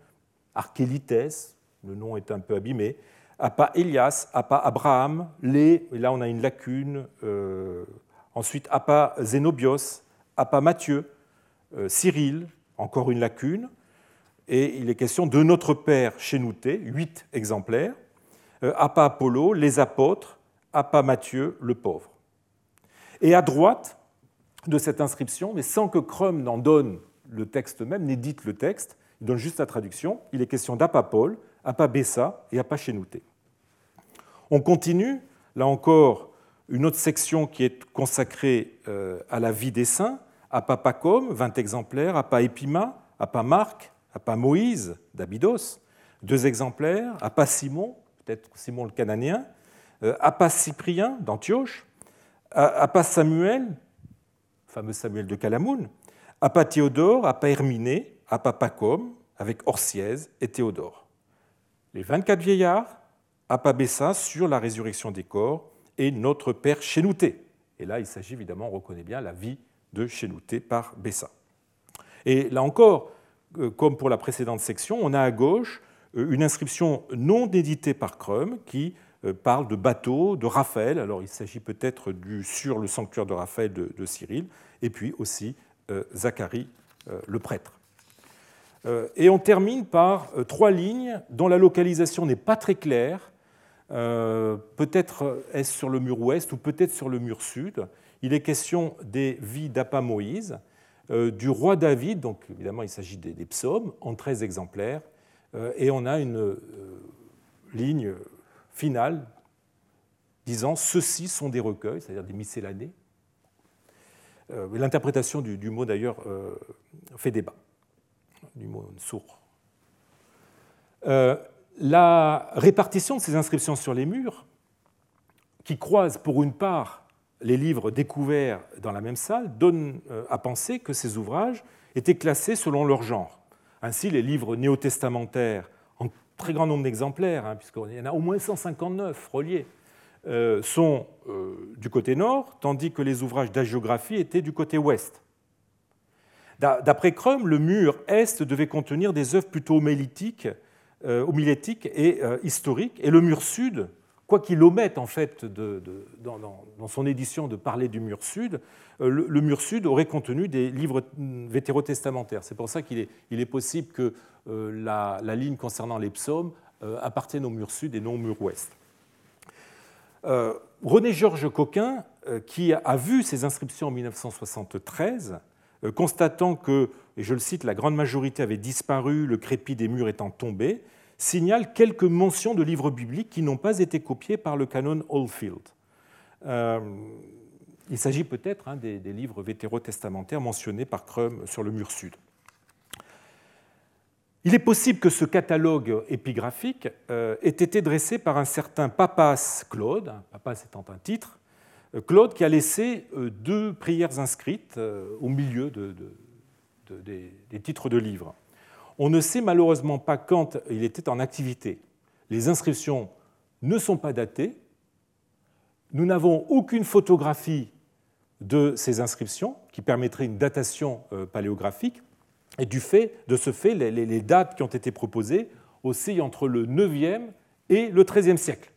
Archélites, le nom est un peu abîmé, Appa Elias, Appa Abraham, les, et là on a une lacune, euh, ensuite Appa Zénobios, Appa Matthieu, Cyril, encore une lacune, et il est question de notre Père Chénouté, huit exemplaires, euh, Appa Apollo, les apôtres, Appa Matthieu, le pauvre. Et à droite de cette inscription, mais sans que Crum n'en donne le texte même, n'édite le texte, il donne juste la traduction, il est question d'Appa Paul, Appa Bessa et Appa Chénouté. On continue, là encore, une autre section qui est consacrée euh, à la vie des saints, Appa Pacom, 20 exemplaires, Appa Epima, Appa Marc, Appa Moïse d'Abydos, deux exemplaires, Appa Simon, peut-être Simon le Cananéen, euh, Appas Cyprien d'Antioche, Appas Samuel, fameux Samuel de Calamoun, Appa Théodore, Appa Herminé, Appa Pacom, avec Orsièse et Théodore. Les 24 vieillards, Bessa sur la résurrection des corps et notre Père Chénouté. Et là, il s'agit évidemment, on reconnaît bien, la vie de Chénouté par Bessa. Et là encore, euh, comme pour la précédente section, on a à gauche euh, une inscription non éditée par Crum qui euh, parle de bateau, de Raphaël. Alors il s'agit peut-être du sur le sanctuaire de Raphaël de, Cyril, et puis aussi Zacharie le prêtre. Et on termine par trois lignes dont la localisation n'est pas très claire. peut-être est-ce sur le mur ouest ou peut-être sur le mur sud. Il est question des vies d'Appa Moïse, du roi David, donc évidemment il s'agit des, psaumes, en 13 exemplaires, euh, et on a une euh, ligne finale disant ceux-ci sont des recueils, c'est-à-dire des miscellanés. Euh, l'interprétation du, mot d'ailleurs fait débat, du sourd. la répartition de ces inscriptions sur les murs, qui croisent pour une part les livres découverts dans la même salle, donne à penser que ces ouvrages étaient classés selon leur genre. Ainsi, les livres néo-testamentaires, en très grand nombre d'exemplaires, hein, puisqu'il y en a au moins 159 reliés, euh, sont euh, du côté nord, tandis que les ouvrages d'agiographie étaient du côté ouest. D'après Crum, le mur est devait contenir des œuvres plutôt homilétiques, euh, et historiques, et le mur sud quoi qu'il omette en fait dans, son édition de parler du mur sud, euh, le, mur sud aurait contenu des livres vétérotestamentaires. C'est pour ça qu'il est, possible que euh, la, ligne concernant les psaumes euh, appartienne au mur sud et non au mur ouest. René-Georges Coquin, qui a vu ces inscriptions en 1973, constatant que, et je le cite, la grande majorité avait disparu, le crépi des murs étant tombé, signale quelques mentions de livres bibliques qui n'ont pas été copiés par le canon Oldfield. Euh, il s'agit peut-être hein, des, livres vétérotestamentaires mentionnés par Crum sur le mur sud. Il est possible que ce catalogue épigraphique euh, ait été dressé par un certain Papas Claude, Papas étant un titre, euh, Claude qui a laissé deux prières inscrites au milieu des titres de livres. On ne sait malheureusement pas quand il était en activité. Les inscriptions ne sont pas datées. Nous n'avons aucune photographie de ces inscriptions qui permettrait une datation euh, paléographique. Et de ce fait, les, dates qui ont été proposées oscillent entre le 9e et le 13e siècle.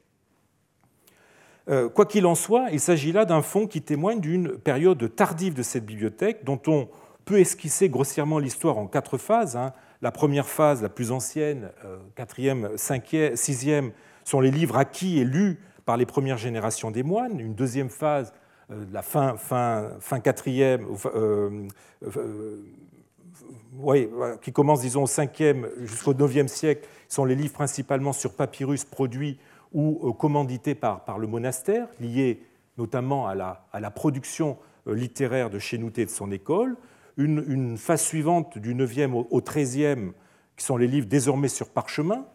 Euh, quoi qu'il en soit, il s'agit là d'un fonds qui témoigne d'une période tardive de cette bibliothèque dont on peut esquisser grossièrement l'histoire en quatre phases. Hein. La première phase, la plus ancienne, euh, quatrième, cinquième, sixième, sont les livres acquis et lus par les premières générations des moines. Une deuxième phase, euh, la fin, fin, quatrième, qui commence, disons, au 5e jusqu'au 9e siècle, sont les livres principalement sur papyrus produits ou commandités par, par le monastère, liés notamment à la, production littéraire de Chénouté et de son école. Une, phase suivante du 9e au 13e, qui sont les livres désormais sur parchemin,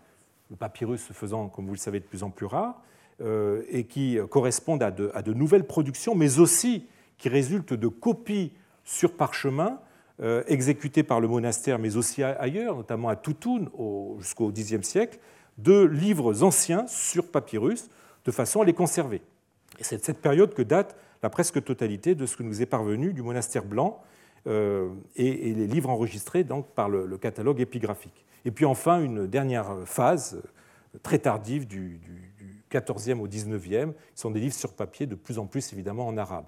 le papyrus se faisant, comme vous le savez, de plus en plus rare, euh, et qui correspondent à de, nouvelles productions, mais aussi qui résultent de copies sur parchemin euh, exécutées par le monastère, mais aussi ailleurs, notamment à Toutoun jusqu'au Xe siècle, de livres anciens sur papyrus, de façon à les conserver. Et c'est de cette période que date la presque totalité de ce que nous est parvenu du monastère blanc, euh, et, les livres enregistrés donc, par le, catalogue épigraphique. Et puis enfin, une dernière phase euh, très tardive du, du, 14e au 19e, qui sont des livres sur papier, de plus en plus évidemment en arabe.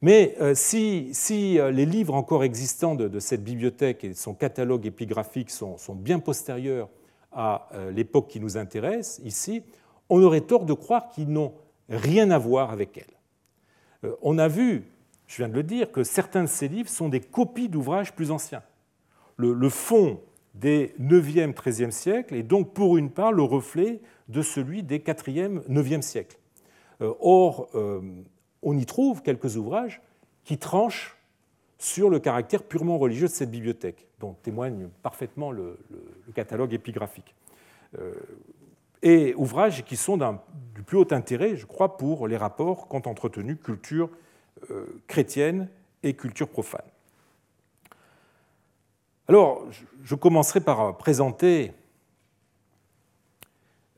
Mais euh, si, les livres encore existants de, cette bibliothèque et son catalogue épigraphique sont, sont bien postérieurs à l'époque qui nous intéresse ici, on aurait tort de croire qu'ils n'ont rien à voir avec elle. On a vu je viens de le dire, que certains de ces livres sont des copies d'ouvrages plus anciens. Le, fond des 9e, 13e siècles est donc pour une part le reflet de celui des 4e, 9e siècles. Euh, or, euh, on y trouve quelques ouvrages qui tranchent sur le caractère purement religieux de cette bibliothèque, dont témoigne parfaitement le, catalogue épigraphique. Euh, et ouvrages qui sont du plus haut intérêt, je crois, pour les rapports qu'ont entretenus culture euh, chrétienne et culture profane. Alors, je commencerai par présenter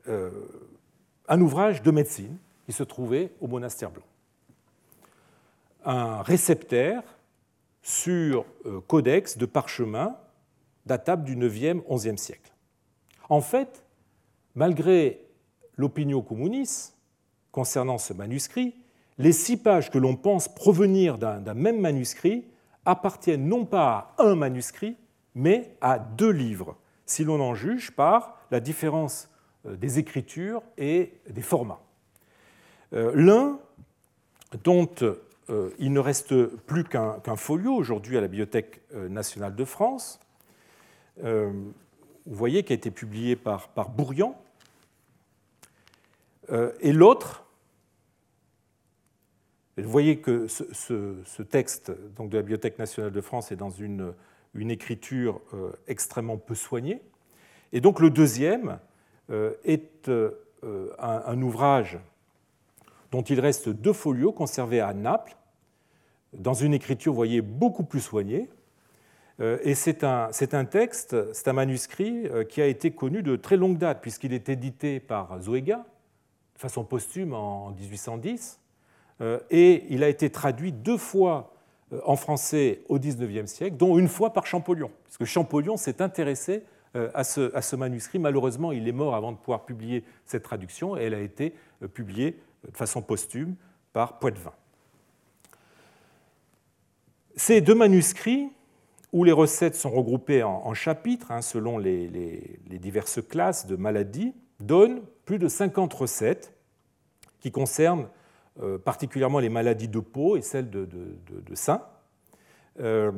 euh, un ouvrage de médecine qui se trouvait au monastère blanc. Un réceptaire sur euh, codex de parchemin datable du 9e, 11e siècle. En fait, malgré l'opinion communiste concernant ce manuscrit, les six pages que l'on pense provenir d'un même manuscrit appartiennent non pas à un manuscrit, mais à deux livres, si l'on en juge par la différence euh, des écritures et des formats. Euh, l'un, dont il ne reste plus qu'un folio aujourd'hui à la Bibliothèque nationale de France, vous voyez, qui a été publié par, par et l'autre, vous voyez que ce, texte donc, de la Bibliothèque nationale de France est dans une, écriture euh, extrêmement peu soignée. Et donc le deuxième euh, est euh, un, ouvrage dont il reste deux folios conservés à Naples, dans une écriture, vous voyez, beaucoup plus soignée. Et c'est un, un, texte, c'est un manuscrit qui a été connu de très longue date, puisqu'il est édité par Zoéga, de façon posthume en 1810, euh, et il a été traduit deux fois euh, en français au XIXe siècle, dont une fois par Champollion, parce que Champollion s'est intéressé euh, à ce, manuscrit. Malheureusement, il est mort avant de pouvoir publier cette traduction, et elle a été publiée de façon posthume par Poitvin. Ces deux manuscrits, où les recettes sont regroupées en, chapitres hein, selon les, diverses classes de maladies, donnent plus de 50 recettes qui concernent euh, particulièrement les maladies de peau et celles de, sein. Euh,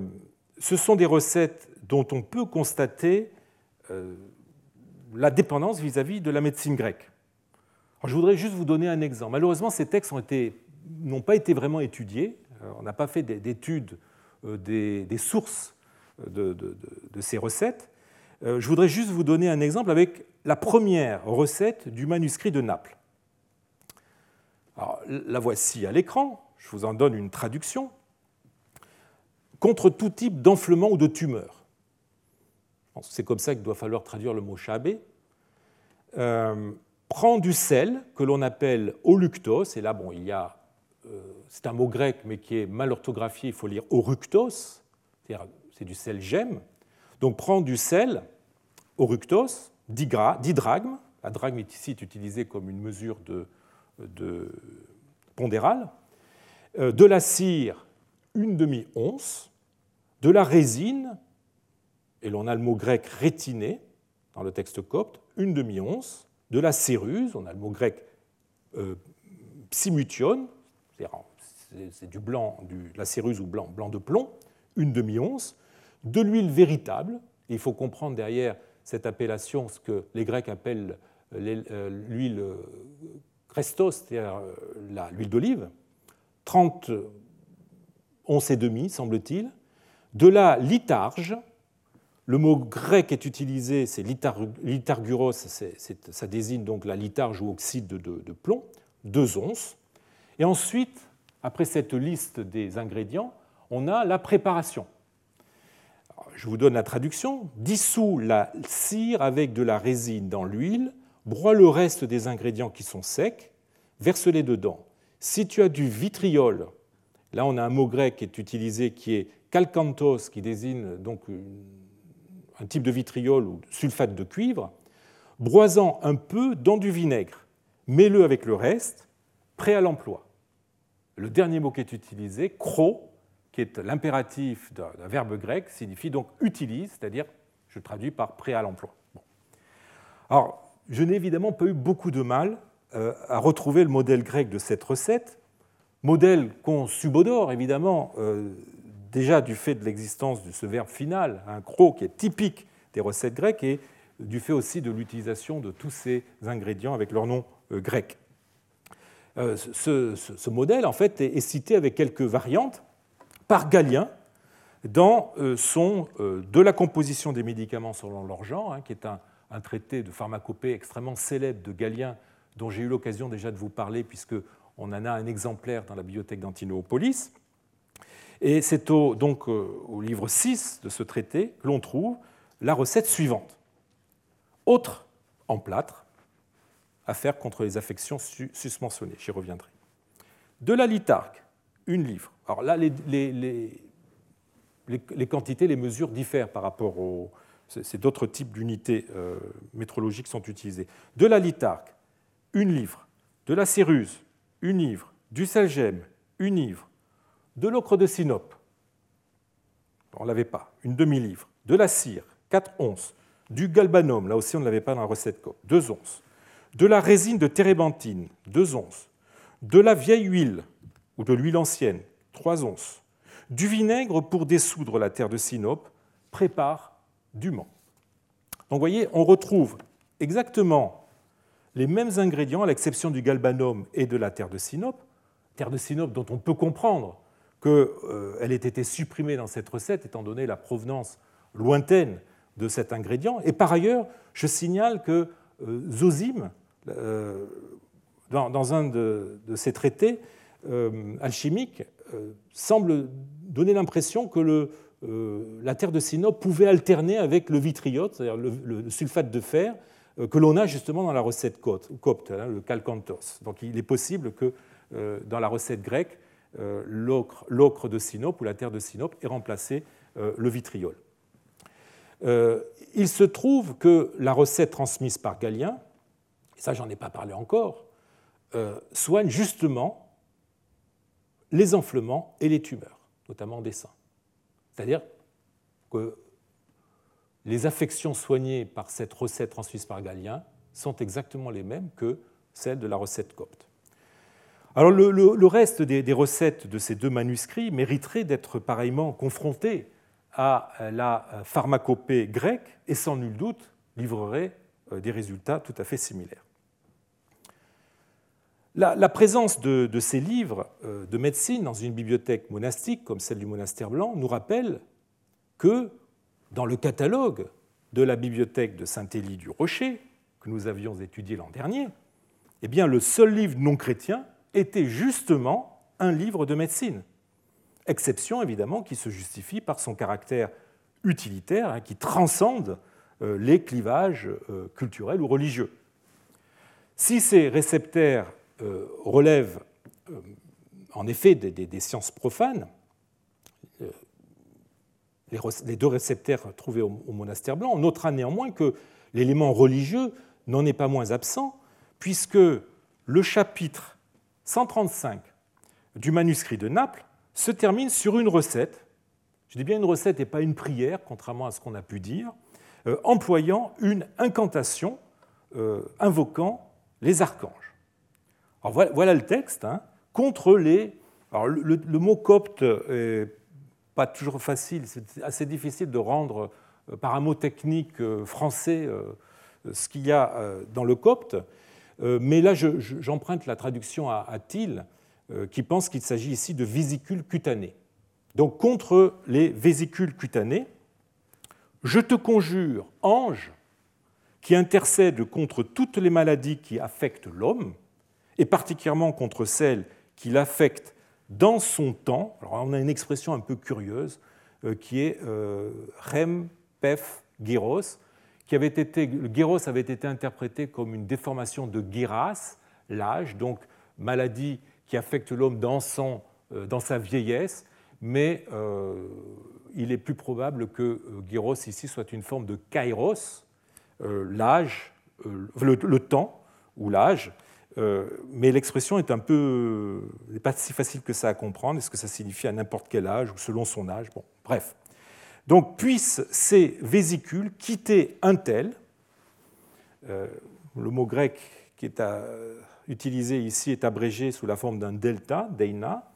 ce sont des recettes dont on peut constater euh, la dépendance vis-à-vis de la médecine grecque. je voudrais juste vous donner un exemple. Malheureusement, ces textes n'ont pas été vraiment étudiés. On n'a pas fait d'études des, sources de, ces recettes. Je voudrais juste vous donner un exemple avec la première recette du manuscrit de Naples. la voici à l'écran, je vous en donne une traduction. Contre tout type d'enflement ou de tumeur. C'est comme ça qu'il doit falloir traduire le mot chabé. Euh, prend du sel que l'on appelle oluctos, et là, bon, il y a, euh, c'est un mot grec mais qui est mal orthographié, il faut lire oructos, c'est du sel gemme. Donc prend du sel, oructos, 10, drachmes, la drachme est ici utilisée comme une mesure de, pondérale, euh, de la cire, une demi-once, de la résine, et l'on a le mot grec rétiné dans le texte copte, une demi-once, de la céruse, on a le mot grec euh, c'est du blanc, du, la céruse ou blanc, de plomb, une demi-once, de l'huile véritable, il faut comprendre derrière cette appellation, ce que les Grecs appellent euh, l'huile euh, Christos, c'est-à-dire euh, l'huile d'olive, 30 onces et demi, semble-t-il, de la litharge, le mot grec est utilisé, c'est litarguros, ça désigne donc la litharge ou oxyde de, de, plomb, 2 onces. Et ensuite, après cette liste des ingrédients, on a la préparation. Je vous donne la traduction, dissous la cire avec de la résine dans l'huile, broie le reste des ingrédients qui sont secs, verse-les dedans. Si tu as du vitriol, là on a un mot grec qui est utilisé qui est calcanthos, qui désigne donc un type de vitriol ou sulfate de cuivre, broisant un peu dans du vinaigre, mets-le avec le reste, prêt à l'emploi. Le dernier mot qui est utilisé, cro, qui est l'impératif d'un verbe grec, signifie donc utilise, c'est-à-dire, je traduis par prêt à l'emploi. Alors, je n'ai évidemment pas eu beaucoup de mal euh, à retrouver le modèle grec de cette recette, modèle qu'on subodore évidemment euh, déjà du fait de l'existence de ce verbe final, un cro qui est typique des recettes grecques, et du fait aussi de l'utilisation de tous ces ingrédients avec leur nom euh, grec. Ce, modèle, en fait, est cité avec quelques variantes par Galien dans euh, son euh, De la composition des médicaments selon leur genre, hein, qui est un, traité de pharmacopée extrêmement célèbre de Galien, dont j'ai eu l'occasion déjà de vous parler, puisqu'on en a un exemplaire dans la bibliothèque d'Antinopolis. Et c'est au, donc euh, au livre 6 de ce traité que l'on trouve la recette suivante. Autre en plâtre à faire contre les affections susmentionnées. J'y reviendrai. De la litarque, une livre. Alors là, les, quantités, les mesures diffèrent par rapport aux. C'est d'autres types d'unités euh, métrologiques sont utilisées. De la litarque, une livre. De la céruse, une livre. Du selgem, une livre. De l'ocre de sinope, on ne l'avait pas, une demi-livre. De la cire, 4 onces. Du galbanum, là aussi on ne l'avait pas dans la recette COP, 2 onces. De la résine de térébenthine, 2 onces. De la vieille huile, ou de l'huile ancienne, 3 onces. Du vinaigre pour dessoudre la terre de Sinope, prépare du. Donc vous voyez, on retrouve exactement les mêmes ingrédients, à l'exception du galbanum et de la terre de Sinope, terre de Sinope dont on peut comprendre qu'elle euh, ait été supprimée dans cette recette, étant donné la provenance lointaine de cet ingrédient. Et par ailleurs, je signale que euh, Euh, dans, un de, ses traités, euh, alchimique euh, semble donner l'impression que la terre de Sinope pouvait alterner avec le vitriol, c'est-à-dire le, sulfate de fer, que l'on a justement dans la recette copte, hein, le calcanthos. Donc il est possible que dans la recette grecque, l'ocre de Sinope ou la terre de Sinope ait remplacé le vitriol. il se trouve que la recette transmise par Galien, ça j'en ai pas parlé encore, soigne justement les enflements et les tumeurs, notamment des seins. C'est-à-dire que les affections soignées par cette recette transmise par Galien sont exactement les mêmes que celles de la recette copte. Alors le, reste des, recettes de ces deux manuscrits mériterait d'être pareillement confronté à la pharmacopée grecque et sans nul doute livrerait des résultats tout à fait similaires. La, présence de, ces livres de médecine dans une bibliothèque monastique comme celle du monastère blanc nous rappelle que dans le catalogue de la bibliothèque de Saint-Élie du Rocher, que nous avions étudié l'an dernier, eh bien, le seul livre non chrétien était justement un livre de médecine. Exception évidemment qui se justifie par son caractère utilitaire, hein, qui transcende euh, les clivages euh, culturels ou religieux. Si ces réceptaires euh, relèvent en effet des, sciences profanes, les deux réceptaires trouvés au monastère blanc, on notera néanmoins que l'élément religieux n'en est pas moins absent, puisque le chapitre 135 du manuscrit de Naples se termine sur une recette. Je dis bien une recette et pas une prière, contrairement à ce qu'on a pu dire, euh, employant une incantation euh, invoquant les archanges. Voilà, le texte, hein, contre les... Alors le, mot copte n'est pas toujours facile, c'est assez difficile de rendre euh, par un mot technique français ce qu'il y a dans le copte, mais là j'emprunte la traduction à, à Thiel, euh, qui pense qu'il s'agit ici de vésicules cutanées. Donc contre les vésicules cutanées, je te conjure, ange, qui intercède contre toutes les maladies qui affectent l'homme, et particulièrement contre celles qui l'affectent dans son temps. Alors on a une expression un peu curieuse euh, qui est euh, rem, pef, gyros, qui avait été, le gyros avait été interprété comme une déformation de gyras, l'âge, donc maladie qui affecte l'homme dans, euh, dans, sa vieillesse, mais euh, il est plus probable que Gyros ici soit une forme de kairos, l'âge, le, temps ou l'âge, mais l'expression est un peu n'est pas si facile que ça à comprendre. Est-ce que ça signifie à n'importe quel âge ou selon son âge? Bon, bref. Donc, puissent ces vésicules quitter un tel, le mot grec qui est à, utilisé ici est abrégé sous la forme d'un delta, Deina.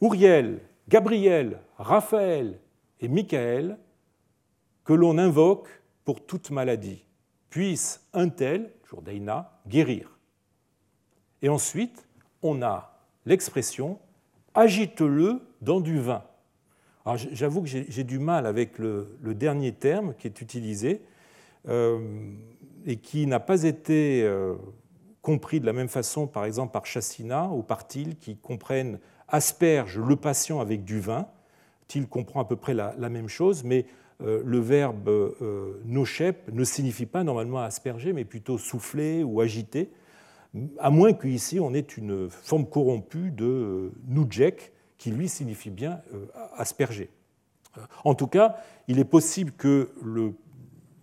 Uriel, Gabriel, Raphaël et Michael, que l'on invoque pour toute maladie, puisse un tel, toujours Deina, guérir. Et ensuite, on a l'expression agite-le dans du vin. Alors j'avoue que j'ai du mal avec le, dernier terme qui est utilisé euh, et qui n'a pas été euh, compris de la même façon, par exemple, par Chassina ou par Thiel, qui comprennent asperge le patient avec du vin. Thiel comprend à peu près la, même chose, mais euh, le verbe nochep ne signifie pas normalement asperger, mais plutôt souffler ou agiter, à moins qu'ici on ait une forme corrompue de euh, nujek, qui lui signifie bien asperger. En tout cas, il est possible que le,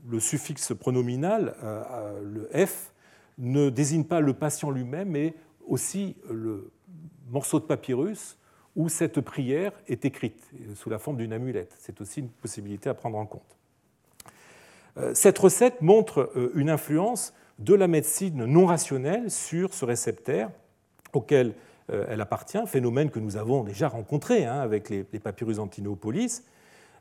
le suffixe pronominal, le f, ne désigne pas le patient lui-même, mais aussi le morceau de papyrus où cette prière est écrite sous la forme d'une amulette. C'est aussi une possibilité à prendre en compte. Euh, cette recette montre euh, une influence de la médecine non rationnelle sur ce réceptaire auquel euh, elle appartient, phénomène que nous avons déjà rencontré hein, avec les papyrus antinoopolis.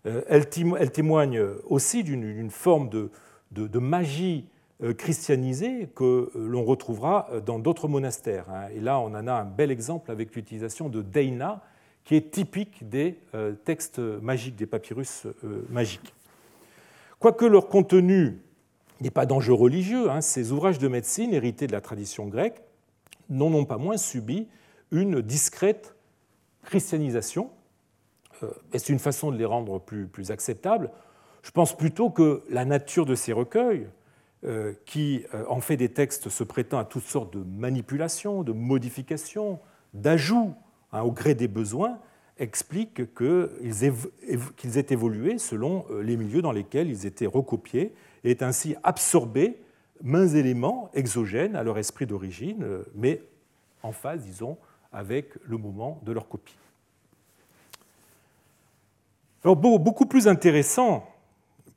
Elle témoigne aussi d'une forme de magie euh, christianisé que euh, l'on retrouvera euh, dans d'autres monastères. Hein. Et là, on en a un bel exemple avec l'utilisation de Deina, qui est typique des textes magiques, des papyrus magiques. Quoique leur contenu n'est pas d'enjeu religieux, hein, ces ouvrages de médecine hérités de la tradition grecque n'en ont pas moins subi une discrète christianisation. Est-ce une façon de les rendre plus, plus acceptables Je pense plutôt que la nature de ces recueils, euh, qui euh, en fait des textes se prêtant à toutes sortes de manipulations, de modifications, d'ajouts hein, au gré des besoins, explique qu'ils aient évolué selon euh, les milieux dans lesquels ils étaient recopiés et est ainsi absorbés mains éléments exogènes à leur esprit d'origine, mais en phase, disons, avec le moment de leur copie. Alors, beaucoup plus intéressant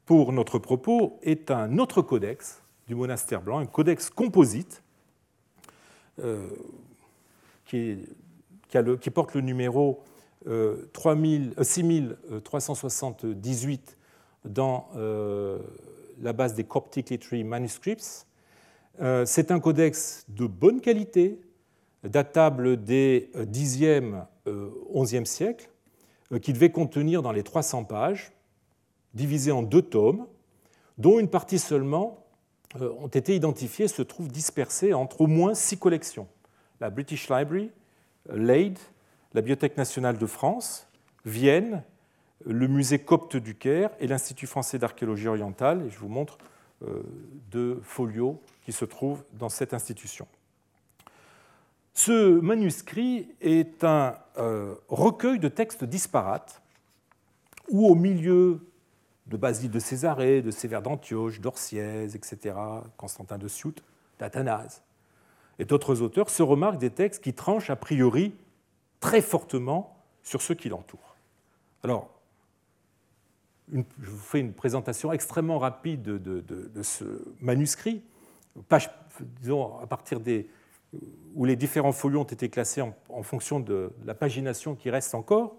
pour notre propos est un autre codex du monastère blanc, un codex composite euh, qui, porte le numéro 6378 euh, dans la base des Coptic Literary Manuscripts. C'est un codex de bonne qualité, datable des 10e, 11e siècles, qui devait contenir dans les 300 pages, divisé en deux tomes, dont une partie seulement ont été identifiées, se trouve dispersée entre au moins six collections. La British Library, l'AID, la Bibliothèque nationale de France, Vienne, le musée copte du Caire et l'Institut français d'archéologie orientale. Et je vous montre euh, deux folios qui se trouvent dans cette institution. Ce manuscrit est un euh, recueil de textes disparates où au milieu de Basile de Césarée, de Sévère d'Antioche, d'Orsièse, etc., Constantin de Siout, d'Athanase et d'autres auteurs se remarquent des textes qui tranchent a priori très fortement sur ceux qui l'entourent. Alors, je vous fais une présentation extrêmement rapide de, ce manuscrit, disons, à partir des, où les différents folios ont été classés en, fonction de la pagination qui reste encore,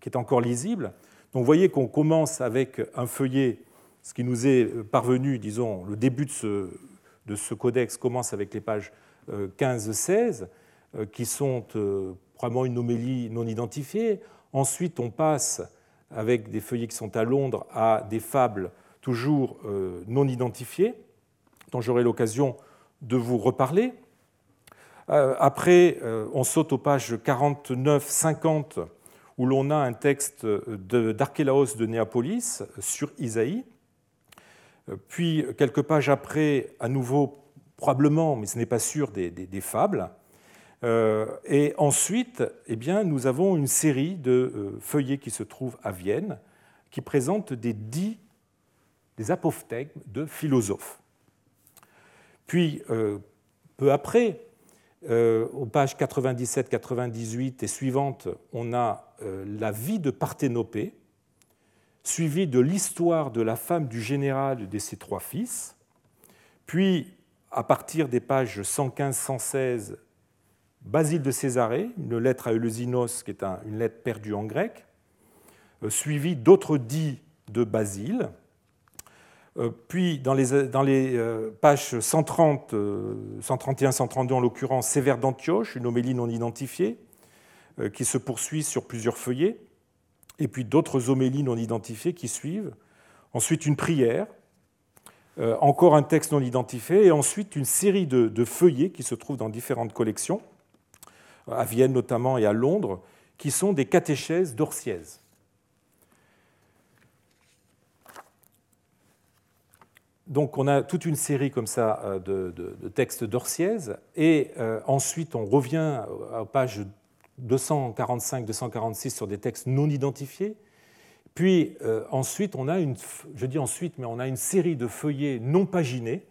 qui est encore lisible. Donc vous voyez qu'on commence avec un feuillet, ce qui nous est parvenu, disons, le début de ce, de ce codex commence avec les pages 15-16, euh, qui sont euh, probablement une homélie non identifiée. Ensuite, on passe avec des feuillets qui sont à Londres à des fables toujours euh, non identifiées, dont j'aurai l'occasion de vous reparler. Après, on saute aux pages 49-50, où l'on a un texte d'Archélaos de Néapolis sur Isaïe. Puis, quelques pages après, à nouveau probablement, mais ce n'est pas sûr, des, fables. Euh, et ensuite, eh bien, nous avons une série de euh, feuillets qui se trouvent à Vienne, qui présentent des dix des apophthegmes de philosophes. Puis, euh, peu après, aux pages 97-98 et suivantes, on a la vie de Parthénopée, suivie de l'histoire de la femme du général et de ses trois fils, puis à partir des pages 115-116, Basile de Césarée, une lettre à Eleusinos, qui est une lettre perdue en grec, euh, suivie d'autres dits de Basile. Euh, puis, dans les, euh, pages 130, 131, 132 en l'occurrence, Sévère d'Antioche, une homélie non identifiée, qui se poursuit sur plusieurs feuillets. Et puis d'autres homélies non identifiées qui suivent. Ensuite, une prière, encore un texte non identifié, et ensuite une série de, feuillets qui se trouvent dans différentes collections, à Vienne notamment et à Londres, qui sont des catéchèses d'Orsièse. Donc on a toute une série comme ça euh, de, textes d'Orsièse, et euh, ensuite on revient aux pages 245-246 sur des textes non identifiés, puis euh, ensuite, on a une, série de feuillets non paginés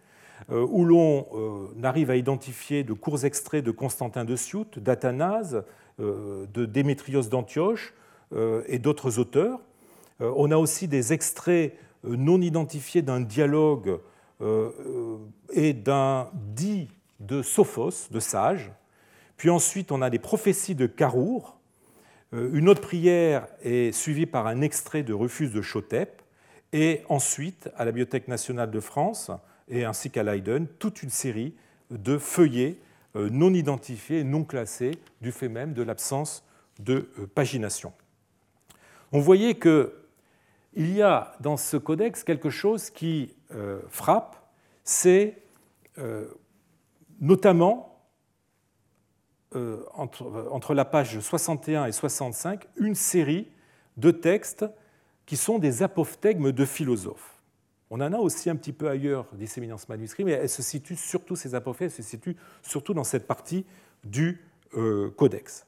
où l'on euh, arrive à identifier de courts extraits de Constantin de Siout, d'Athanase, de Démétrios d'Antioche et d'autres auteurs. on a aussi des extraits non identifiés d'un dialogue et d'un dit de Sophos, de sage. Puis ensuite, on a des prophéties de Carour, euh, une autre prière est suivie par un extrait de Rufus de Chotep, et ensuite, à la Bibliothèque nationale de France, et ainsi qu'à Leiden, toute une série de feuillets euh, non identifiés, non classés, du fait même de l'absence de euh, pagination. On voyait qu'il y a dans ce codex quelque chose qui frappe, c'est notamment euh, entre, la page 61 et 65 une série de textes qui sont des apophthegmes de philosophes. On en a aussi un petit peu ailleurs disséminés dans ce manuscrit, mais se surtout, ces apophthegmes se situent surtout dans cette partie du euh, codex.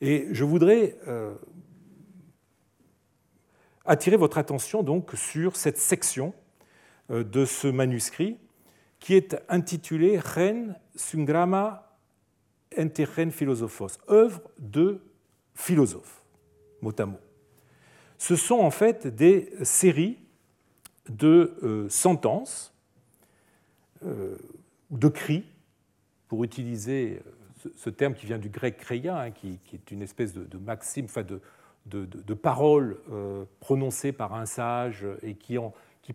Et je voudrais euh, attirer votre attention donc sur cette section de ce manuscrit qui est intitulée Ren Sungrama Enterren Philosophos, œuvre de philosophes, mot à mot. Ce sont en fait des séries de euh, sentences euh, de cris, pour utiliser euh, ce, terme qui vient du grec créia, hein, qui, est une espèce de, maxime, enfin de, de, paroles prononcées par un sage et qui,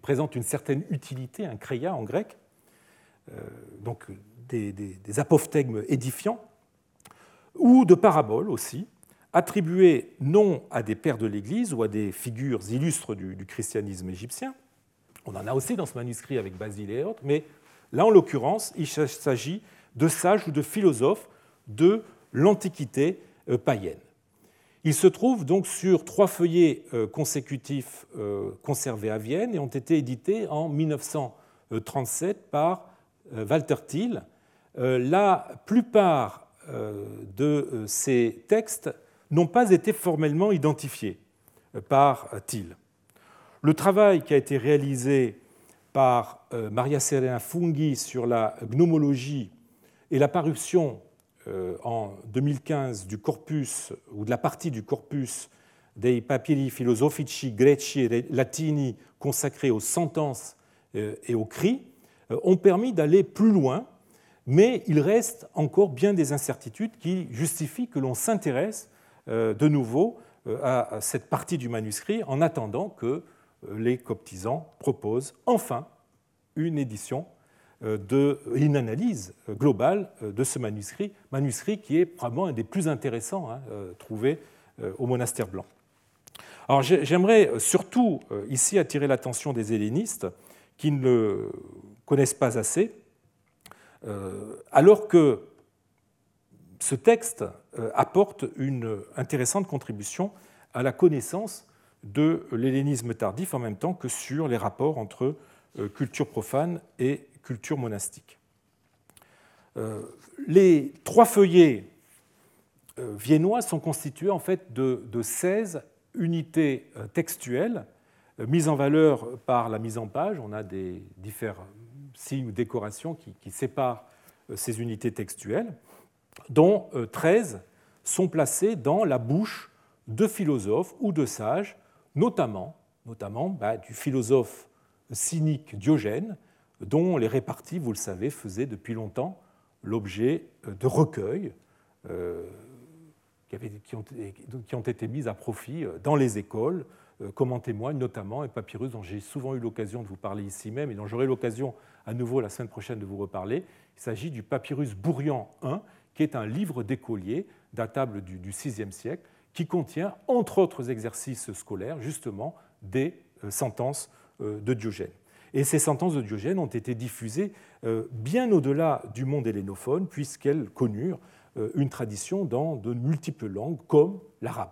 présentent une certaine utilité, un créa en grec, donc des, des apophthegmes édifiants, ou de paraboles aussi, attribuées non à des pères de l'Église ou à des figures illustres du, christianisme égyptien. On en a aussi dans ce manuscrit avec Basile et autres, mais là, en l'occurrence, il s'agit de sages ou de philosophes de l'Antiquité euh, païenne. Ils se trouvent donc sur trois feuillets euh, consécutifs euh, conservés à Vienne et ont été édités en 1937 par Walter Thiel. La plupart de ces textes n'ont pas été formellement identifiés par Thiel. Le travail qui a été réalisé par Maria Serena Funghi sur la gnomologie et la parution euh, en 2015 du corpus ou de la partie du corpus dei papiri filosofici greci et latini consacrés aux sentences euh, et aux cris euh, ont permis d'aller plus loin, mais il reste encore bien des incertitudes qui justifient que l'on s'intéresse de nouveau à cette partie du manuscrit en attendant que les coptisans proposent enfin une édition euh, de, une analyse globale euh, de ce manuscrit, manuscrit qui est probablement un des plus intéressants hein, euh, trouvés au monastère blanc. Alors j'aimerais surtout ici attirer l'attention des hellénistes qui ne le connaissent pas assez, alors que ce texte apporte une intéressante contribution à la connaissance de l'hellénisme tardif en même temps que sur les rapports entre culture profane et culture monastique. Euh, les trois feuillets euh, viennois sont constitués en fait de, 16 unités euh, textuelles mises en valeur par la mise en page. On a des différents signes ou décorations qui, qui séparent ces unités textuelles, dont 13 sont placées dans la bouche de philosophes ou de sages, notamment, bah, du philosophe cynique Diogène, dont les réparties, vous le savez, faisaient depuis longtemps l'objet euh, de recueils euh, qui, ont, été mis à profit euh, dans les écoles, comme en témoigne notamment un papyrus dont j'ai souvent eu l'occasion de vous parler ici même et dont j'aurai l'occasion à nouveau la semaine prochaine de vous reparler. Il s'agit du papyrus Bourrian I, qui est un livre d'écolier datable du, du VIe siècle, qui contient, entre autres exercices scolaires, justement des sentences de Diogène. Et ces sentences de Diogène ont été diffusées euh, bien au-delà du monde hellénophone, puisqu'elles connurent euh, une tradition dans de multiples langues, comme l'arabe.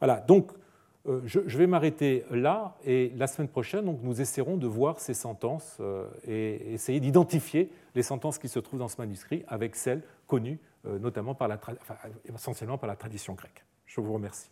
Voilà, donc euh, je vais m'arrêter là, et la semaine prochaine, donc, nous essaierons de voir ces sentences et essayer d'identifier les sentences qui se trouvent dans ce manuscrit avec celles connues notamment par la, essentiellement par la tradition grecque. Je vous remercie.